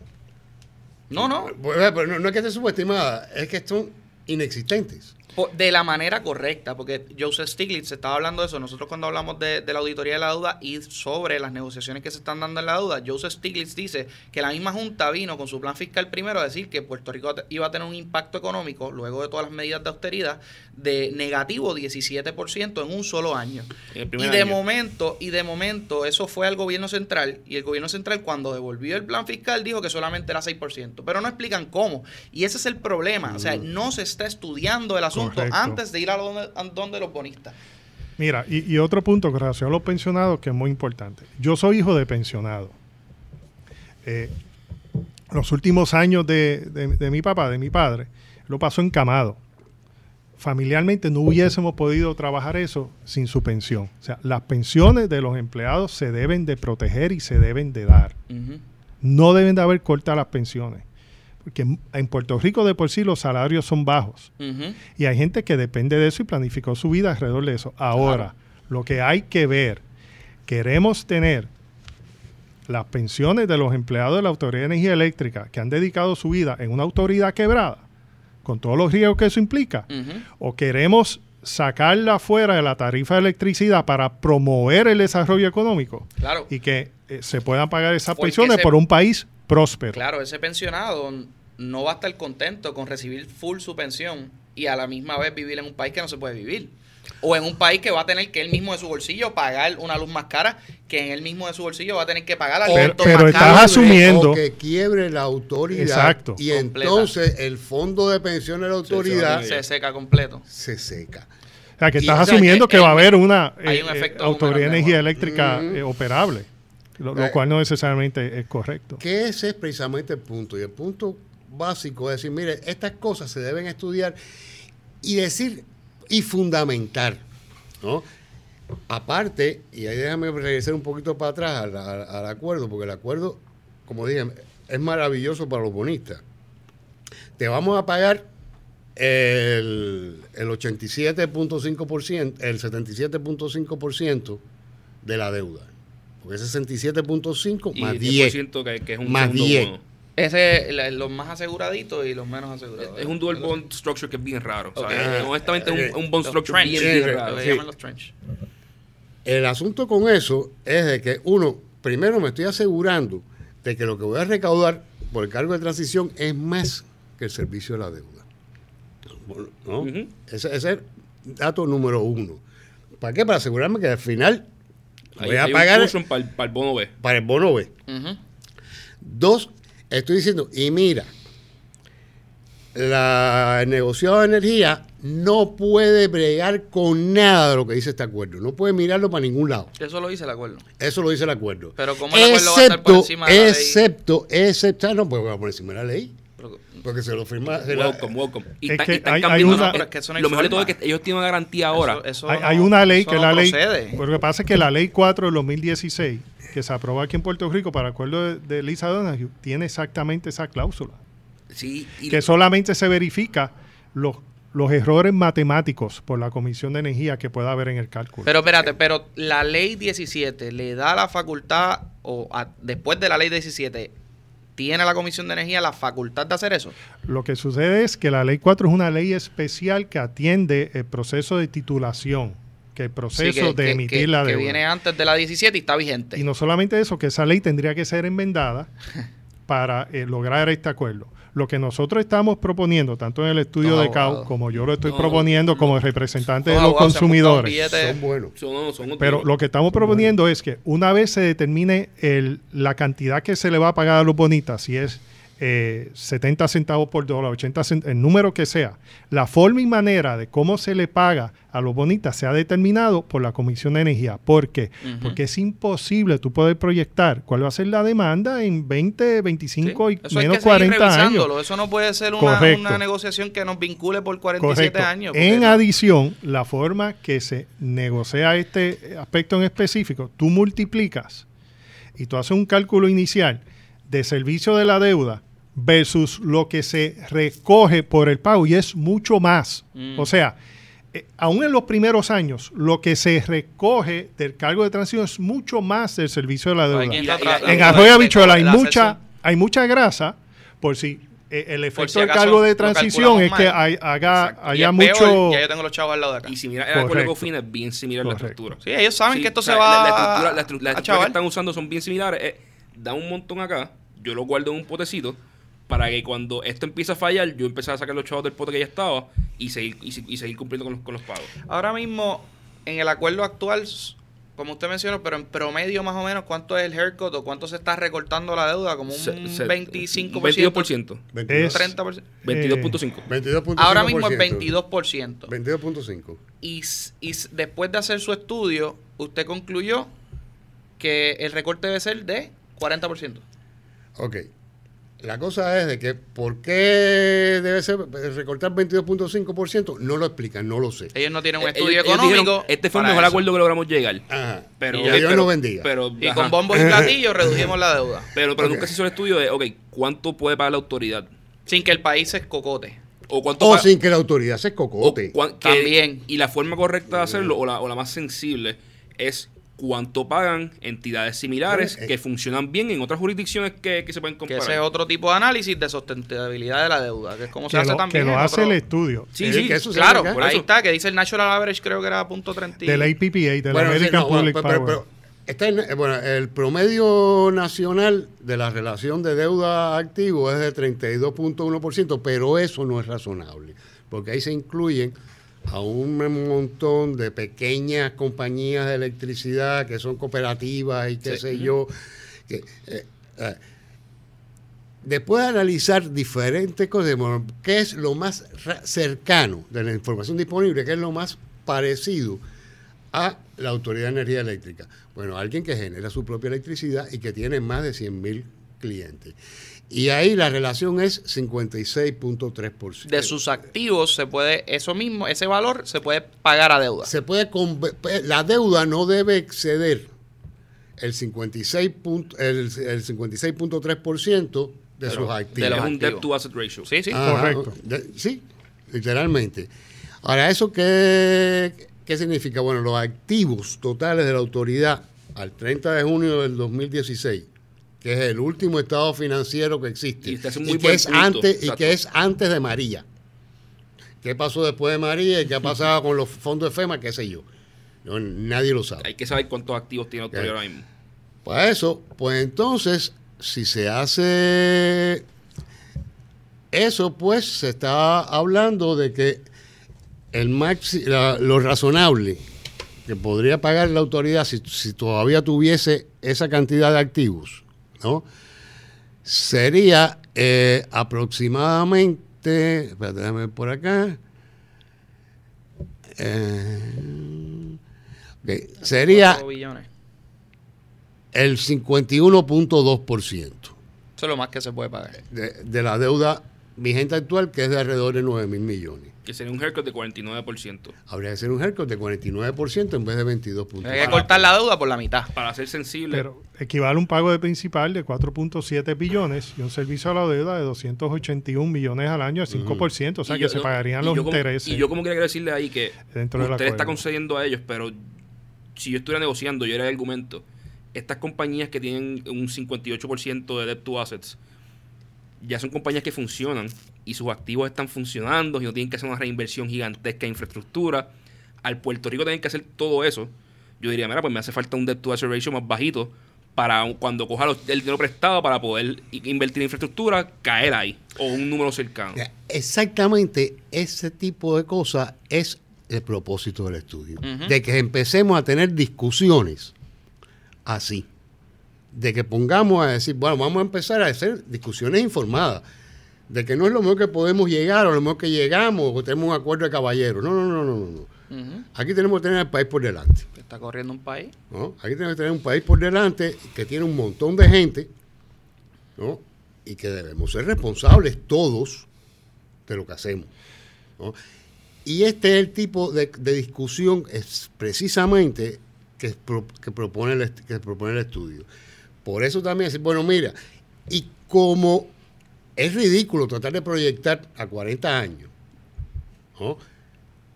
No, no, no, no es que estén subestimadas, es que son inexistentes. De la manera correcta, porque Joseph Stiglitz estaba hablando de eso. Nosotros cuando hablamos de, de la auditoría de la deuda y sobre las negociaciones que se están dando en la deuda, Joseph Stiglitz dice que la misma Junta vino con su plan fiscal primero a decir que Puerto Rico iba a tener un impacto económico, luego de todas las medidas de austeridad, de negativo 17% en un solo año. Y de año. momento, y de momento, eso fue al gobierno central, y el gobierno central cuando devolvió el plan fiscal dijo que solamente era 6%, pero no explican cómo. Y ese es el problema, o sea, no se está estudiando el asunto Correcto. antes de ir a donde, a donde los bonistas. Mira, y, y otro punto con relación a los pensionados que es muy importante. Yo soy hijo de pensionado. Eh, los últimos años de, de- de mi papá, de mi padre, lo pasó encamado. Familiarmente no hubiésemos podido trabajar eso sin su pensión. O sea, las pensiones de los empleados se deben de proteger y se deben de dar. No deben de haber cortas las pensiones. Porque en Puerto Rico de por sí los salarios son bajos. Y hay gente que depende de eso y planificó su vida alrededor de eso. Ahora, lo que hay que ver, queremos tener las pensiones de los empleados de la Autoridad de Energía Eléctrica que han dedicado su vida en una autoridad quebrada, con todos los riesgos que eso implica, o queremos sacarla fuera de la tarifa de electricidad para promover el desarrollo económico Claro. y que eh, se puedan pagar esas Porque pensiones por un país próspero. Claro, ese pensionado no va a estar contento con recibir full su pensión y a la misma vez vivir en un país que no se puede vivir. O en un país que va a tener que él mismo de su bolsillo pagar una luz más cara, que en él mismo de su bolsillo va a tener que pagar Pero- alimentos pero más estás asumiendo- O que quiebre la autoridad. Exacto. Y Completa. entonces el fondo de pensiones de la autoridad Se seca completo. se seca. O sea, que Y, estás o sea, asumiendo que que va a haber una hay eh, un eh, efecto autoridad de energía eléctrica Mm. eh, operable, lo, lo Eh. cual no necesariamente es correcto. Que ese es precisamente el punto. Y el punto básico es decir, mire, estas cosas se deben estudiar y decir y fundamentar. ¿no? Aparte, y ahí déjame regresar un poquito para atrás al, al- al acuerdo, porque el acuerdo, como dije, es maravilloso para los bonistas. Te vamos a pagar el, el 87.5%, el 77.5% de la deuda. Porque es 67.5 Y más 10. 10%, que, que es un Más segundo 10. bono. Ese, la- los más aseguraditos y los menos asegurados. Es un dual bond structure que es bien raro. o sea, Ok. eh, honestamente, es un, un bond structure bien, raro. Sí. llaman los trench. El asunto con eso es de que, uno, primero me estoy asegurando de que lo que voy a recaudar por el cargo de transición es más que el servicio de la deuda. ¿No? Ese, ese es el dato número uno. ¿Para qué? Para asegurarme que al final Voy a un pagar cushion para el, para el bono B. para el bono B. Dos, estoy diciendo, y mira, la el negociado de energía no puede bregar con nada de lo que dice este acuerdo. No puede mirarlo para ningún lado. Eso lo dice el acuerdo. Eso lo dice el acuerdo. Pero ¿cómo el acuerdo va a estar por encima de la ley? excepto, excepto, ah, no, pues va por encima de la ley. Porque se lo firma. Welcome, welcome. Y Es están- que y están hay- hay cambiando- una- es que eso no hay Lo mejor de todo es que ellos tienen una garantía ahora. Eso- eso hay, no- hay una ley eso que no la ley. Lo que pasa es que la ley 4 del 2016, que se aprobó aquí en Puerto Rico para acuerdo de, de Lisa Donahue, tiene exactamente esa cláusula. Sí, y- Que solamente se verifica los, los errores matemáticos por la Comisión de Energía que pueda haber en el cálculo. Pero espérate, pero la ley 17 le da la facultad, o a- después de la ley 17, ¿tiene la Comisión de Energía la facultad de hacer eso? Lo que sucede es que la ley 4 es una ley especial que atiende el proceso de titulación, que el proceso Sí, que- de que- emitir que- la Que deuda. viene antes de la 17 y está vigente. Y no solamente eso, que esa ley tendría que ser enmendada para eh, lograr este acuerdo. Lo que nosotros estamos proponiendo, tanto en el estudio de CAU como yo lo estoy No, proponiendo como no. representante Los de los consumidores. billete. Son buenos. son, son Pero lo que estamos proponiendo es que una vez se determine el- la cantidad que se le va a pagar a los bonitas, si es eh, 70 centavos por dólar, 80 cent- el número que sea, la forma y manera de cómo se le paga a los bonitas se ha determinado por la Comisión de Energía. ¿Por qué? Porque es imposible tú poder proyectar cuál va a ser la demanda en 20, 25 y Eso menos que seguir 40 años. Eso no puede ser una, una negociación que nos vincule por 47 Correcto. años. En no- adición, la forma que se negocia este aspecto en específico, tú multiplicas y tú haces un cálculo inicial de servicio de la deuda versus lo que se recoge por el pago y es mucho más. Mm. O sea, eh, aún en los primeros años, lo que se recoge del cargo de transición es mucho más del servicio de la deuda. Hay quien Y la- y la- En arroyo habichuela hay mucha, hay mucha grasa por si eh, el efecto si del cargo de transición es calculamos que mal. hay- haga, Exacto. Haya es mucho... peor, ya yo tengo los chavos al lado de acá. Y si miras el acuerdo de es bien similar a la estructura. Sí, ellos saben Sí, que esto o se sea, va la, la a- estructura, la, estru- la a estructura que están usando son bien similares. Eh, da un montón acá, yo lo guardo en un potecito para que cuando esto empiece a fallar, yo empecé a sacar los chavos del pote que ya estaba y seguir, y, se- y seguir cumpliendo con los, con los pagos. Ahora mismo, en el acuerdo actual, como usted mencionó, pero en promedio más o menos, ¿cuánto es el haircut o cuánto se está recortando la deuda? Como un Se- se- 25%. 22%. 22, Es- 30%. 22.5. 22.5%. Ahora mismo es 22%. 22.5. Y, y después de hacer su estudio, usted concluyó que el recorte debe ser de 40%. Ok. La cosa es de que, ¿por qué debe ser recortar 22.5%? No lo explican, no lo sé. Ellos no tienen un Eh, estudio ellos- ellos económico. dijeron, este fue el mejor eso. acuerdo que logramos llegar. Ajá. Pero, y Dios pero- lo bendiga. Pero, Y ajá. con bombos y platillos redujimos la deuda. pero, pero Ok. nunca se hizo el estudio de, ok, ¿cuánto puede pagar la autoridad? Sin que el país se escocote. O cuánto O sin que la autoridad se o cocote. cuan- que- También. Y la forma correcta de hacerlo, o la, o la más sensible, es cuánto pagan entidades similares Eh, que funcionan bien en otras jurisdicciones que, que se pueden Que comparar. ese es otro tipo de análisis de sustentabilidad de la deuda, que es como se que hace también. que lo hace otro- el estudio Sí, Sí, sí, que eso se Claro, por ahí está, que dice el Natural Average, creo que era punto 30. y- del APPA, del Bueno, sí, American no, Public pero- Power. pero- pero está en- eh, bueno, el promedio nacional de la relación de deuda activo es de 32.1%, pero eso no es razonable, porque ahí se incluyen a un montón de pequeñas compañías de electricidad que son cooperativas y qué Sí. sé yo. que, eh, eh, después de analizar diferentes cosas, qué es lo más cercano de la información disponible, qué es lo más parecido a la Autoridad de Energía Eléctrica. Bueno, alguien que genera su propia electricidad y que tiene más de 100 mil clientes. Y ahí la relación es 56.3%. de sus activos se puede, eso mismo, ese valor se puede pagar a deuda. Se puede conve- la deuda no debe exceder el 56 punto- el, el 56.3% de sus de activos. los es un activos. debt to asset ratio. Sí, sí. Ajá, Correcto. de- sí, literalmente. Ahora, ¿eso qué, qué significa? Bueno, los activos totales de la autoridad al 30 de junio del 2016, que es el último estado financiero que existe, Y que, es punto, antes, y que es antes de María. ¿Qué pasó después de María y qué ha pasado con los fondos de FEMA? ¿Qué sé yo? No, nadie lo sabe. Hay que saber cuántos activos tiene la autoridad ahora mismo. Para eso, pues entonces, si se hace eso, pues se está hablando de que el maxi, la- lo razonable que podría pagar la autoridad si, si todavía tuviese esa cantidad de activos, ¿no? Sería eh, aproximadamente, espérate, déjame ver por acá. Eh, ok, sería el 51.2% Eso es lo más que se puede pagar. de, de la deuda vigente actual, que es de alrededor de 9 mil millones. Que sería un haircut de 49%. Habría que ser un haircut de 49% en vez de 22%. Hay que cortar la deuda por la mitad. Para ser sensible, Pero equivale a un pago de principal de 4.7 billones y un servicio a la deuda de 281 millones al año, al 5%. O sea Y que yo- se pagarían los como- intereses. Y yo como quiero decirle ahí que Dentro usted está concediendo a ellos, pero si yo estuviera negociando, yo era el argumento. Estas compañías que tienen un 58% de debt to assets, ya son compañías que funcionan y sus activos están funcionando y no tienen que hacer una reinversión gigantesca en infraestructura. Al Puerto Rico tienen que hacer todo eso. Yo diría, mira, pues me hace falta un debt to asset ratio más bajito para cuando coja los- el dinero prestado para poder invertir en infraestructura, caer ahí. O un número cercano. Exactamente ese tipo de cosas es el propósito del estudio. De que empecemos a tener discusiones así. De que pongamos a decir, bueno, vamos a empezar a hacer discusiones informadas. De que no es lo mejor que podemos llegar o lo mejor que llegamos o tenemos un acuerdo de caballeros. No, no, no, no, no. Aquí tenemos que tener el país por delante. Está corriendo un país. ¿no? Aquí tenemos que tener un país por delante que tiene un montón de gente, ¿no? Y que debemos ser responsables todos de lo que hacemos. ¿no? Y este es el tipo de, de discusión es precisamente que, pro- que propone el, que propone el estudio. Por eso también decir, bueno, mira, y como es ridículo tratar de proyectar a 40 años,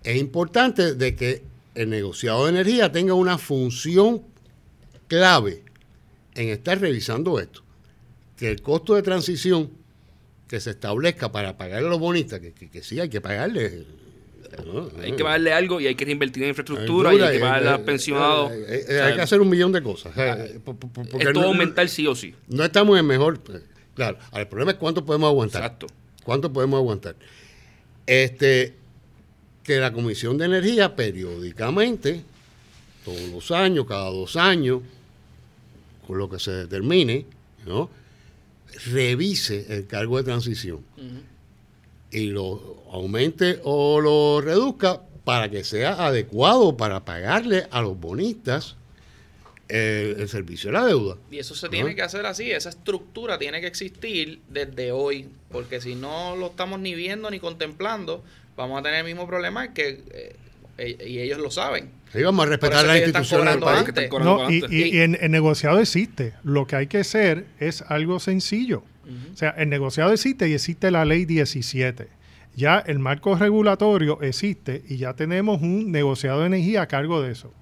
es importante de que el negociado de energía tenga una función clave en estar revisando esto. Que el costo de transición que se establezca para pagarle a los bonistas, que- que sí hay que pagarle. ¿No? Hay que pagarle algo y hay que reinvertir en infraestructura y hay que pagarle a los pensionados. Eh, eh, O sea, hay que hacer un millón de cosas. eh, Esto va a aumentar sí o sí. No estamos en mejor. eh, Claro, el problema es cuánto podemos aguantar. Exacto. ¿Cuánto podemos aguantar? Este, que la Comisión de Energía periódicamente, todos los años, cada dos años, con lo que se determine, ¿no? revise el cargo de transición y lo aumente o lo reduzca para que sea adecuado para pagarle a los bonistas el, el servicio de la deuda. Y eso se tiene que hacer así, esa estructura tiene que existir desde hoy, porque si no lo estamos ni viendo ni contemplando, vamos a tener el mismo problema que eh, e- y ellos lo saben. Ahí vamos a respetar están instituciones del país. Que están antes. cobrando No, y, y- y en el negociado existe. Lo que hay que hacer es algo sencillo. O sea, el negociado existe y existe la ley 17. Ya el marco regulatorio existe y ya tenemos un negociado de energía a cargo de eso.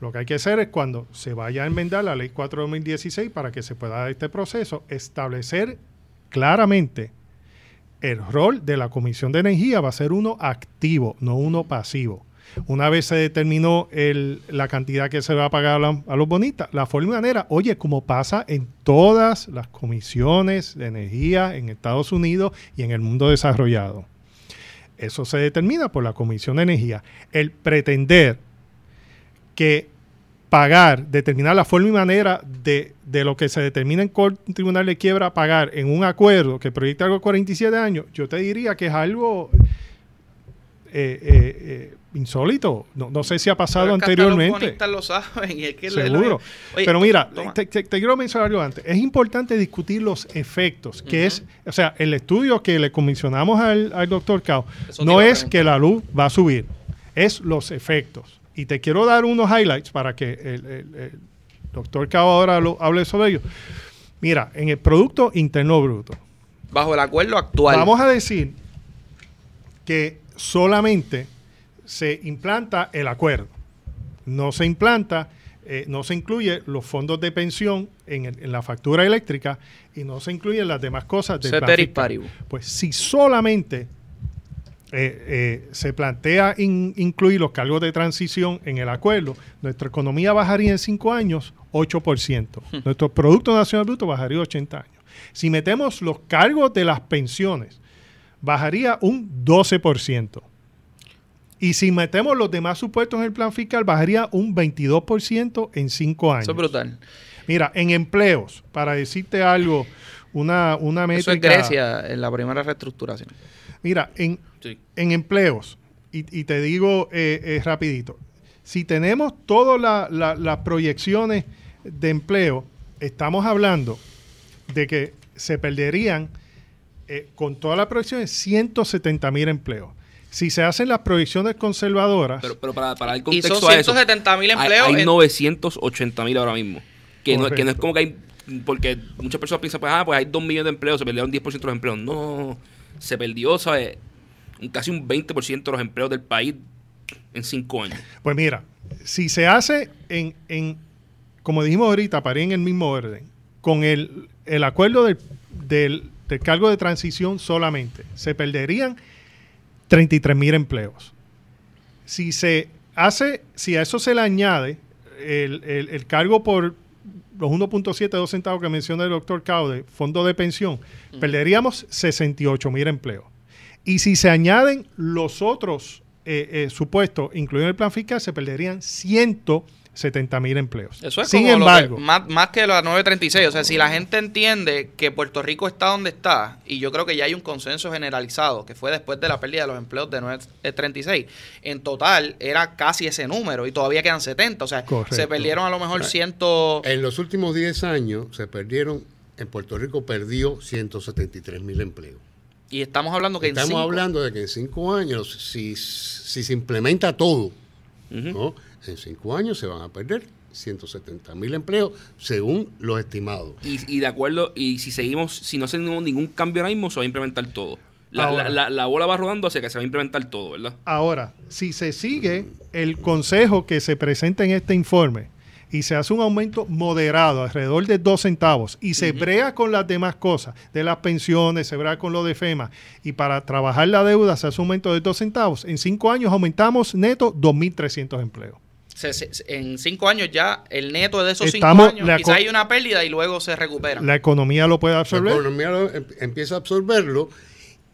Lo que hay que hacer es cuando se vaya a enmendar la ley 4 2016 para que se pueda dar este proceso, establecer claramente el rol de la Comisión de Energía va a ser uno activo, no uno pasivo. Una vez se determinó el, la cantidad que se va a pagar a, los bonistas, la forma y manera, oye, como pasa en todas las comisiones de energía en Estados Unidos y en el mundo desarrollado. Eso se determina por la Comisión de Energía. El pretender que pagar, determinar la forma y manera de, de lo que se determina en un tribunal de quiebra pagar en un acuerdo que proyecta algo de 47 años, yo te diría que es algo eh, eh, eh, insólito. No, no sé si ha pasado Pero anteriormente. Los bonistas lo saben y es que Seguro. Oye, Pero mira, te, te- te quiero mencionar algo antes. Es importante discutir los efectos, que es, o sea, el estudio que le comisionamos al, al doctor Cao Eso no es que la luz va a subir, es los efectos. Y te quiero dar unos highlights para que el, el- el doctor Cao ahora lo- hable sobre ello. Mira, en el Producto Interno Bruto, bajo el acuerdo actual. Vamos a decir que solamente se implanta el acuerdo. No se implanta, eh, no se incluye los fondos de pensión en, el- en la factura eléctrica y no se incluyen las demás cosas del plan. Pues si solamente eh, eh, se plantea in- incluir los cargos de transición en el acuerdo, nuestra economía bajaría en cinco años 8%. Nuestro Producto Nacional Bruto bajaría 80 años. Si metemos los cargos de las pensiones, bajaría un 12%. Y si metemos los demás supuestos en el plan fiscal, bajaría un 22% en cinco años. Eso es brutal. Mira, en empleos, para decirte algo, una, una Eso es métrica... Grecia en la primera reestructuración. Mira, en, Sí. en empleos, y, y te digo eh, eh, rapidito, si tenemos todas la- la- las proyecciones de empleo, estamos hablando de que se perderían eh, con todas las proyecciones 170 mil empleos. Si se hacen las proyecciones conservadoras, Pero, pero para, para Y contexto son a eso, 170 mil hay, empleos. hay en- 980 mil ahora mismo. Que no, que no es como que hay. Porque muchas personas piensan, pues, ah, pues hay 2 millones de empleos, se perdieron 10% de los empleos. No, se perdió, ¿sabes? Un, casi un 20% de los empleos del país en 5 años. Pues mira, si se hace en, en como dijimos ahorita, para ir en el mismo orden, con el, el acuerdo del, del- del cargo de transición solamente, se perderían 33 mil empleos. Si se hace, si a eso se le añade el, el- el cargo por los 1.72 centavos que menciona el doctor Caude, fondo de pensión, perderíamos 68 mil empleos. Y si se añaden los otros eh, eh, supuestos, incluido el plan fiscal, se perderían 170 mil empleos. Eso es Sin como lo embargo, que- más, más que la 936. O sea, si la gente entiende que Puerto Rico está donde está, y yo creo que ya hay un consenso generalizado, que fue después de la pérdida de los empleos de 936, en total era casi ese número y todavía quedan 70. O sea, Correcto. se perdieron a lo mejor Right. ciento... En los últimos 10 años se perdieron, en Puerto Rico perdió 173 mil empleos. Y estamos hablando que en Estamos cinco- hablando de que en cinco años, si, si se implementa todo, Ujú. ¿no? En cinco años se van a perder 170 mil empleos según los estimados. Y, y de acuerdo, y si seguimos, si no hacemos ningún cambio ahora mismo, se va a implementar todo. La, Ahora. la- la- la bola va rodando hacia que se va a implementar todo, ¿verdad? Ahora, si se sigue el consejo que se presenta en este informe y se hace un aumento moderado, alrededor de dos centavos, y se brega con las demás cosas, de las pensiones, se brega con lo de FEMA, y para trabajar la deuda se hace un aumento de dos centavos, en cinco años aumentamos neto 2.300 empleos. Se- se- en cinco años ya el neto de esos Estamos- cinco años, la quizá co- hay una pérdida y luego se recupera. La economía lo puede La absorber. economía lo- em- empieza a absorberlo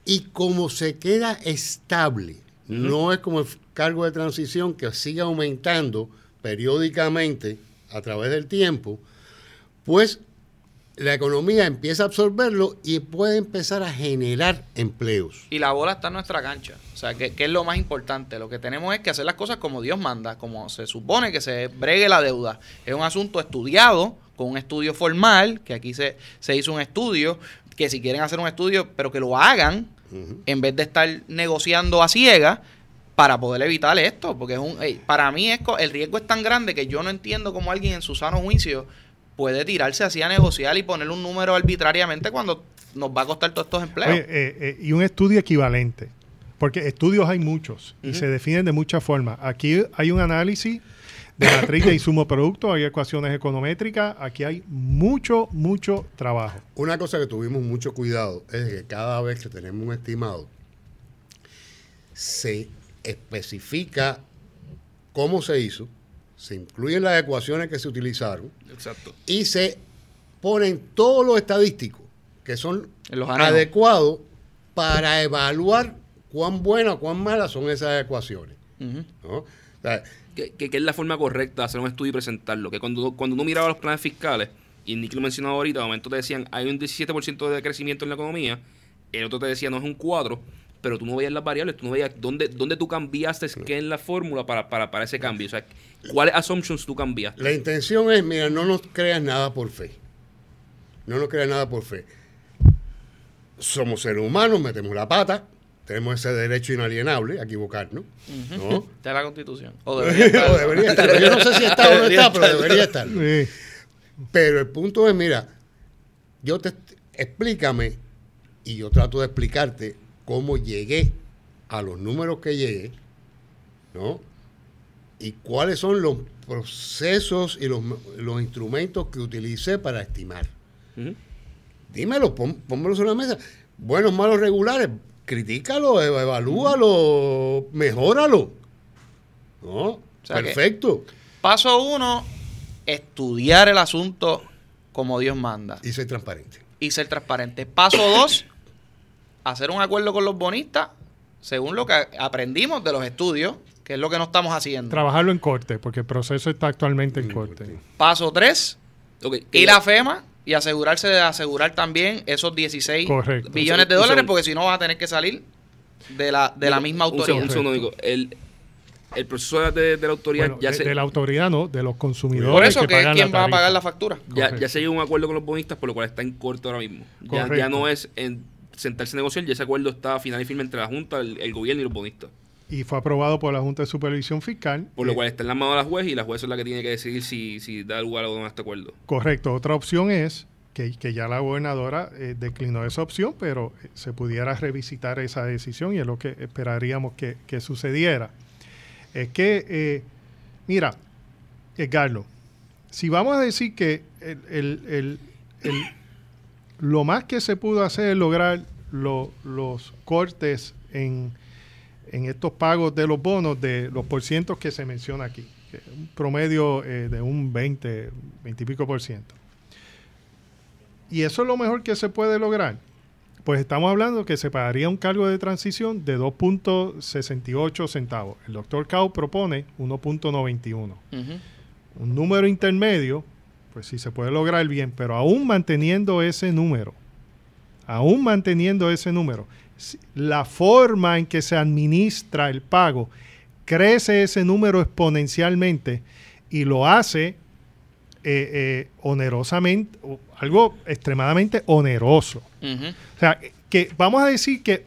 y como se queda estable, no es como el cargo de transición que sigue aumentando periódicamente a través del tiempo, pues la economía empieza a absorberlo y puede empezar a generar empleos. Y la bola está en nuestra cancha. O sea, que, que es lo más importante. Lo que tenemos es que hacer las cosas como Dios manda, como se supone que se bregue la deuda. Es un asunto estudiado, con un estudio formal, que aquí se, se hizo un estudio, que si quieren hacer un estudio, pero que lo hagan, en vez de estar negociando a ciegas, para poder evitar esto. Porque es un, para mí es, el riesgo es tan grande que yo no entiendo cómo alguien en su sano juicio puede tirarse así a negociar y poner un número arbitrariamente cuando nos va a costar todos estos empleos. Oye, eh, eh, y un estudio equivalente, porque estudios hay muchos y se definen de muchas formas. Aquí hay un análisis de matriz de insumo producto, hay ecuaciones econométricas, aquí hay mucho, mucho trabajo. Una cosa que tuvimos mucho cuidado es que cada vez que tenemos un estimado, se especifica cómo se hizo, se incluyen las ecuaciones que se utilizaron Exacto. y se ponen todos los estadísticos que son adecuados para evaluar cuán buenas o cuán malas son esas ecuaciones. Ujú. ¿no? O sea, Que, que- que es la forma correcta de hacer un estudio y presentarlo. Que cuando, cuando uno miraba los planes fiscales, y Nick lo mencionaba ahorita, de momento te decían, hay un 17% de crecimiento en la economía, el otro te decía, no es un 4%, pero tú no veías las variables, tú no veías dónde, dónde tú cambiaste qué en la fórmula para, para, para ese cambio. O sea, cuáles assumptions tú cambiaste. La intención es, mira, no nos creas nada por fe. No nos creas nada por fe. Somos seres humanos, metemos la pata, tenemos ese derecho inalienable a equivocarnos. ¿no? Está en la constitución. O debería estar. O debería estar. Yo no sé si está o no está, pero debería estar. Pero el punto es, mira, yo te explícame y yo trato de explicarte cómo llegué a los números que llegué, ¿no? Y cuáles son los procesos y los, los instrumentos que utilicé para estimar. Dímelo, pon, pónmelo sobre la mesa. Buenos, malos, regulares. Critícalo, eva- evalúalo, mejóralo. ¿No? sea Perfecto. Paso uno, estudiar el asunto como Dios manda Y soy transparente. y ser transparente. Paso dos, hacer un acuerdo con los bonistas según lo que aprendimos de los estudios, que es lo que no estamos haciendo. trabajarlo en corte, porque el proceso está actualmente en corte. Paso tres, Ok, que ir a FEMA y asegurarse de asegurar también esos 16 Correcto. billones de dólares, porque si no vas a tener que salir de la, de la misma autoridad. un segundo, Nico. El, el proceso de, de la autoridad Bueno, ya, de, se, de la autoridad no, de los consumidores. Por eso, que que pagan ¿quién va a pagar la factura? ya, ya se llegó a un acuerdo con los bonistas, por lo cual está en corto ahora mismo. Ya, no es en sentarse a negociar, ya ese acuerdo está final y firme entre la Junta, el, el gobierno y los bonistas. Y fue aprobado por la Junta de Supervisión Fiscal. Por lo Eh, cual está en las manos de la juez y la juez es la que tiene que decidir si, si da lugar o no a este acuerdo. Correcto. Otra opción es que, que ya la gobernadora eh, declinó esa opción, pero eh, se pudiera revisitar esa decisión y es lo que esperaríamos que, que sucediera. Es que, eh, mira, Edgardo, si vamos a decir que el- el- el- el- lo más que se pudo hacer es lograr lo- los cortes en, en estos pagos de los bonos de los porcientos que se menciona aquí, que es un promedio eh, de un 20, 20 y pico por ciento. Y eso es lo mejor que se puede lograr. Pues estamos hablando que se pagaría un cargo de transición de 2.68 centavos. El doctor Cao propone 1.91 Ujú. un número intermedio, pues sí se puede lograr bien, pero aún manteniendo ese número, aún manteniendo ese número, la forma en que se administra el pago crece ese número exponencialmente y lo hace eh, eh, onerosamente, algo extremadamente oneroso. O sea, que vamos a decir que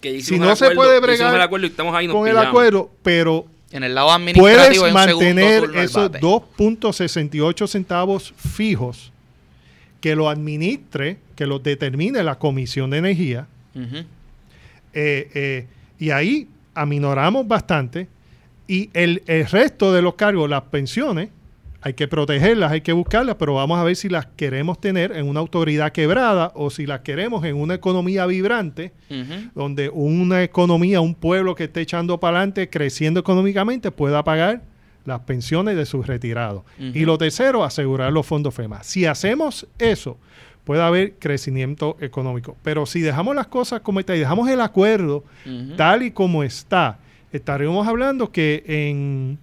Que Si no se puede bregar el acuerdo y estamos ahí, con el acuerdo, pero En el lado administrativo puedes mantener esos bate. 2.68 centavos fijos que lo administre, que lo determine la Comisión de Energía, Eh, eh, y ahí aminoramos bastante, y el, el resto de los cargos, las pensiones, hay que protegerlas, hay que buscarlas, pero vamos a ver si las queremos tener en una autoridad quebrada o si las queremos en una economía vibrante, donde una economía, un pueblo que esté echando para adelante, creciendo económicamente, pueda pagar las pensiones de sus retirados. Y lo tercero, asegurar los fondos FEMA. Si hacemos eso, puede haber crecimiento económico. Pero si dejamos las cosas como están y dejamos el acuerdo tal y como está, estaremos hablando que en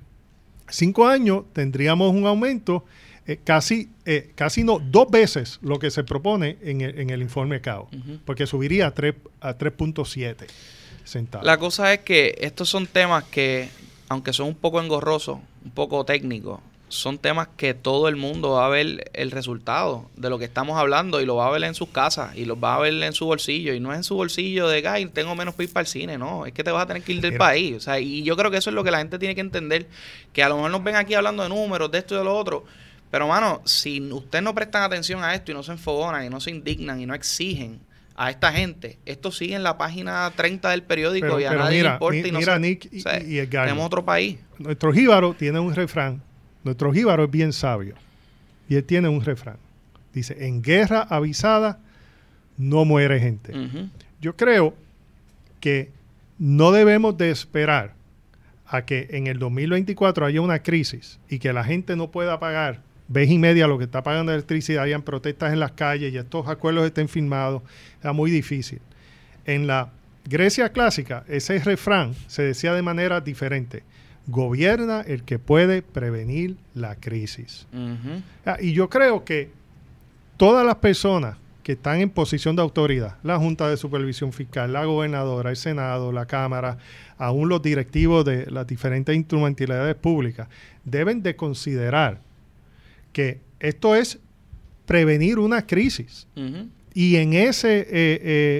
cinco años tendríamos un aumento eh, casi, eh, casi no, dos veces lo que se propone en el, en el informe CAO, porque subiría a, tres- a 3.7 centavos. La cosa es que estos son temas que, aunque son un poco engorrosos, un poco técnicos, son temas que todo el mundo va a ver el resultado de lo que estamos hablando y lo va a ver en sus casas y lo va a ver en su bolsillo. Y no es en su bolsillo de, ay, tengo menos para ir para el cine, no, es que te vas a tener que ir del Mira. país. O sea, y yo creo que eso es lo que la gente tiene que entender, que a lo mejor nos ven aquí hablando de números, de esto y de lo otro, Pero, mano, si ustedes no prestan atención a esto y no se enfogonan y no se indignan y no exigen a esta gente, esto sigue en la página 30 del periódico Pero- y a nadie mira, le importa y no mira, se- Nick y- o sea, y. Tenemos otro país. Nuestro jíbaro tiene un refrán. Nuestro jíbaro es bien sabio. Y él tiene un refrán. Dice, en guerra avisada no muere gente. Yo creo que no debemos de esperar a que en el 2024 haya una crisis y que la gente no pueda pagar vez y media lo que está pagando de electricidad, hayan protestas en las calles y estos acuerdos estén firmados. Era muy difícil. En la Grecia clásica, ese refrán se decía de manera diferente. Gobierna el que puede prevenir la crisis. Ah, Y yo creo que todas las personas que están en posición de autoridad, la Junta de Supervisión Fiscal, la gobernadora, el Senado, la Cámara, aún los directivos de las diferentes instrumentalidades públicas, deben de considerar que esto es prevenir una crisis. Y en esa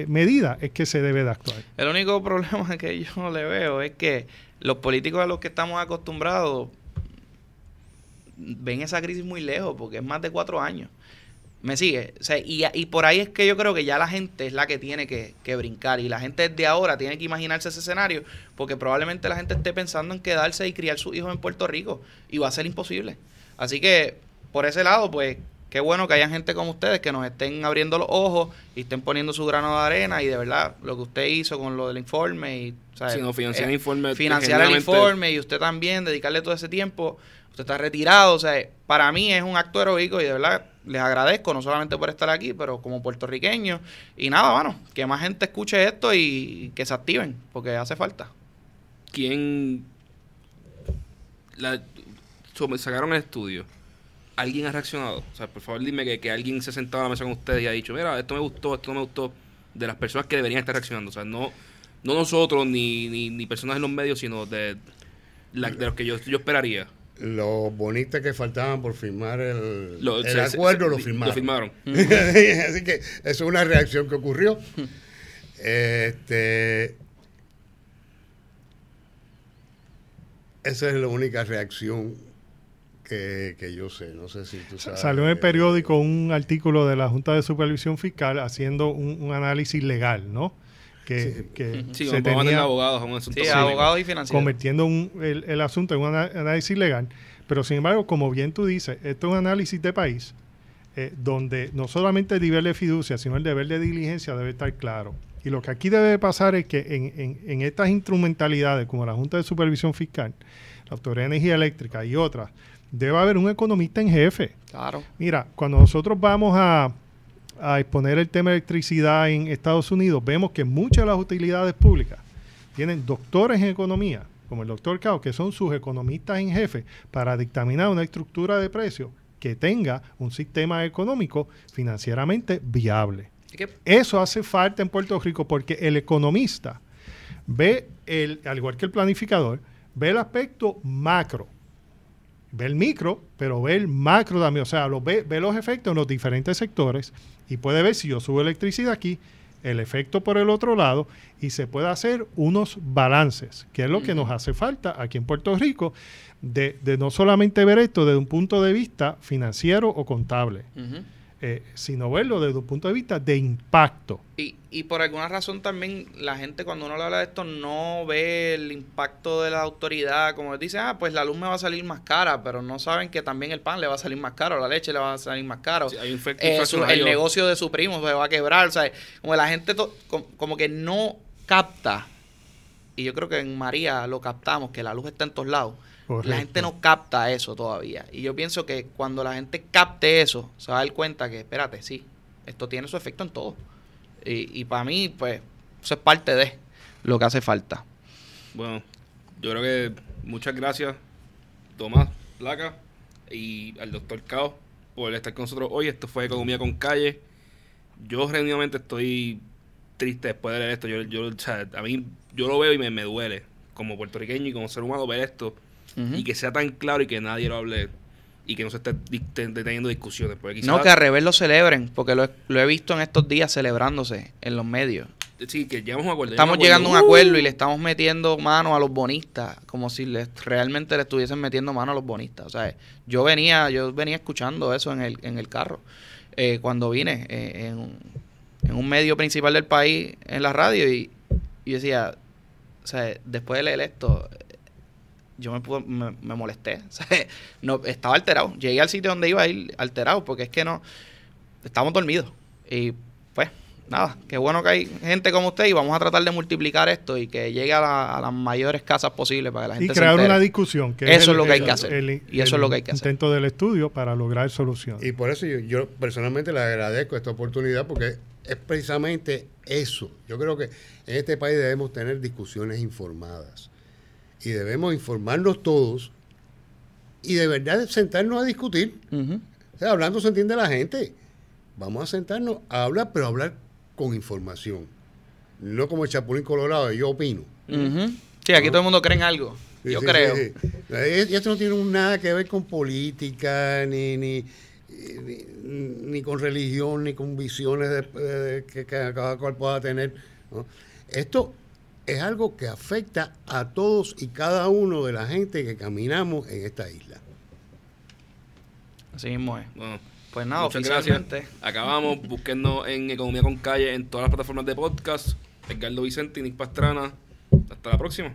medida es que se debe de actuar. El único problema que yo le veo es que los políticos a los que estamos acostumbrados ven esa crisis muy lejos porque es más de cuatro años. ¿Me sigue? O sea, y, y por ahí es que yo creo que ya la gente es la que tiene que, que brincar y la gente de ahora tiene que imaginarse ese escenario porque probablemente la gente esté pensando en quedarse y criar sus hijos en Puerto Rico y va a ser imposible. Así que por ese lado, pues qué bueno que haya gente como ustedes que nos estén abriendo los ojos y estén poniendo su grano de arena y de verdad lo que usted hizo con lo del informe y ¿sabes? Sí, no, financiar Eh, el informe. financiar el informe y usted también dedicarle todo ese tiempo usted está retirado o sea para mí es un acto heroico y de verdad les agradezco no solamente por estar aquí pero como puertorriqueño y nada mano que más gente escuche esto y que se activen porque hace falta ¿Quién la, sacaron el estudio? ¿Alguien ha reaccionado? O sea, por favor dime que, que alguien se ha sentado a la mesa con ustedes y ha dicho, mira, esto me gustó, esto no me gustó, de las personas que deberían estar reaccionando. O sea, no, no nosotros ni, ni, ni personas en los medios, sino de, la- de los que yo, yo esperaría. Los bonitas que faltaban por firmar el, Lo- el se- acuerdo se- lo firmaron. Lo firmaron. Así que eso es una reacción que ocurrió. Este, esa es la única reacción que, que yo sé. No sé si tú sabes. Salió en el periódico un artículo de la Junta de Supervisión Fiscal haciendo un, un análisis legal, ¿no? Que, Sí. que Sí, se tenía abogados a un asunto sí abogados y financieros convirtiendo un- el, el asunto en un análisis legal. Pero sin embargo, como bien tú dices, esto es un análisis de país eh, donde no solamente el nivel de fiducia, sino el deber de diligencia debe estar claro. Y lo que aquí debe pasar es que en, en- en estas instrumentalidades, como la Junta de Supervisión Fiscal, la Autoridad de Energía Eléctrica y otras, debe haber un economista en jefe. claro Mira, cuando nosotros vamos a, a exponer el tema de electricidad en Estados Unidos, vemos que muchas de las utilidades públicas tienen doctores en economía, como el doctor Cao, que son sus economistas en jefe, para dictaminar una estructura de precios que tenga un sistema económico financieramente viable. Eso hace falta en Puerto Rico porque el economista ve, el, al igual que el planificador, ve el aspecto macro. Ve el micro, pero ve el macro también. O sea, lo ve, ve los efectos en los diferentes sectores y puede ver si yo subo electricidad aquí, el efecto por el otro lado y se puede hacer unos balances, que es lo que nos hace falta aquí en Puerto Rico, de, de no solamente ver esto desde un punto de vista financiero o contable, ujú. Eh, sino verlo desde un punto de vista de impacto. Y, y por alguna razón también la gente cuando uno le habla de esto no ve el impacto de la autoridad, como dice, ah, pues la luz me va a salir más cara, pero no saben que también el pan le va a salir más caro, la leche le va a salir más caro. Sí, hay un efecto Eh, su- el negocio de su primo se va a quebrar, o sea, como la gente to- com- como que no capta, y yo creo que en María lo captamos, que la luz está en todos lados. Correcto. La gente no capta eso todavía. Y yo pienso que cuando la gente capte eso, se va a dar cuenta que, espérate, sí, esto tiene su efecto en todo. Y, y para mí, pues, eso es parte de lo que hace falta. Bueno, yo creo que muchas gracias, Tomás Placa y al doctor Cao por estar con nosotros hoy. Esto fue Economía con Calle. Yo genuinamente estoy triste después de leer esto. Yo, yo, o sea, a mí, yo lo veo y me, me duele como puertorriqueño y como ser humano ver esto Y que sea tan claro y que nadie lo hable y que no se esté di- te- deteniendo discusiones. Porque quizás, No, que al revés lo celebren, porque lo, he- lo he visto en estos días celebrándose en los medios. Sí, que llegamos a un acuerdo. Estamos llegando a un acuerdo. y le estamos metiendo mano a los bonistas, como si les, realmente le estuviesen metiendo mano a los bonistas. O sea, yo venía, yo venía escuchando eso en el, en el carro eh, cuando vine eh, en, un- en un medio principal del país en la radio y, y decía, o sea, después de leer esto, yo me, pude- me, me molesté. O sea, no, estaba alterado. Llegué al sitio donde iba a ir alterado porque es que no, estábamos dormidos. Y pues, nada, qué bueno que hay gente como usted y vamos a tratar de multiplicar esto y que llegue a, la- a las mayores casas posibles para que la Y gente se crear una discusión. Que Eso el- es lo que hay el- que hacer. el- Y eso es lo que hay que el hacer. intento del estudio para lograr soluciones. Y por eso yo, yo personalmente le agradezco esta oportunidad porque es precisamente eso. Yo creo que en este país debemos tener discusiones informadas y debemos informarnos todos y de verdad sentarnos a discutir. Ujú. O sea, hablando se entiende la gente. Vamos a sentarnos a hablar, pero hablar con información. No como el Chapulín Colorado, yo opino. Sí, aquí todo el mundo cree en algo. Sí, Yo sí, creo. sí, Y esto no tiene nada que ver con política, ni, ni, ni, ni con religión, ni con visiones de- de- que, que cada cual pueda tener. ¿no? Esto es algo que afecta a todos y cada uno de la gente que caminamos en esta isla. Así mismo es. Bueno, Pues nada, muchas gracias. Acabamos. Búsquennos en Economía con Calle en todas las plataformas de podcast. Edgardo Vicente y Nick Pastrana. Hasta la próxima.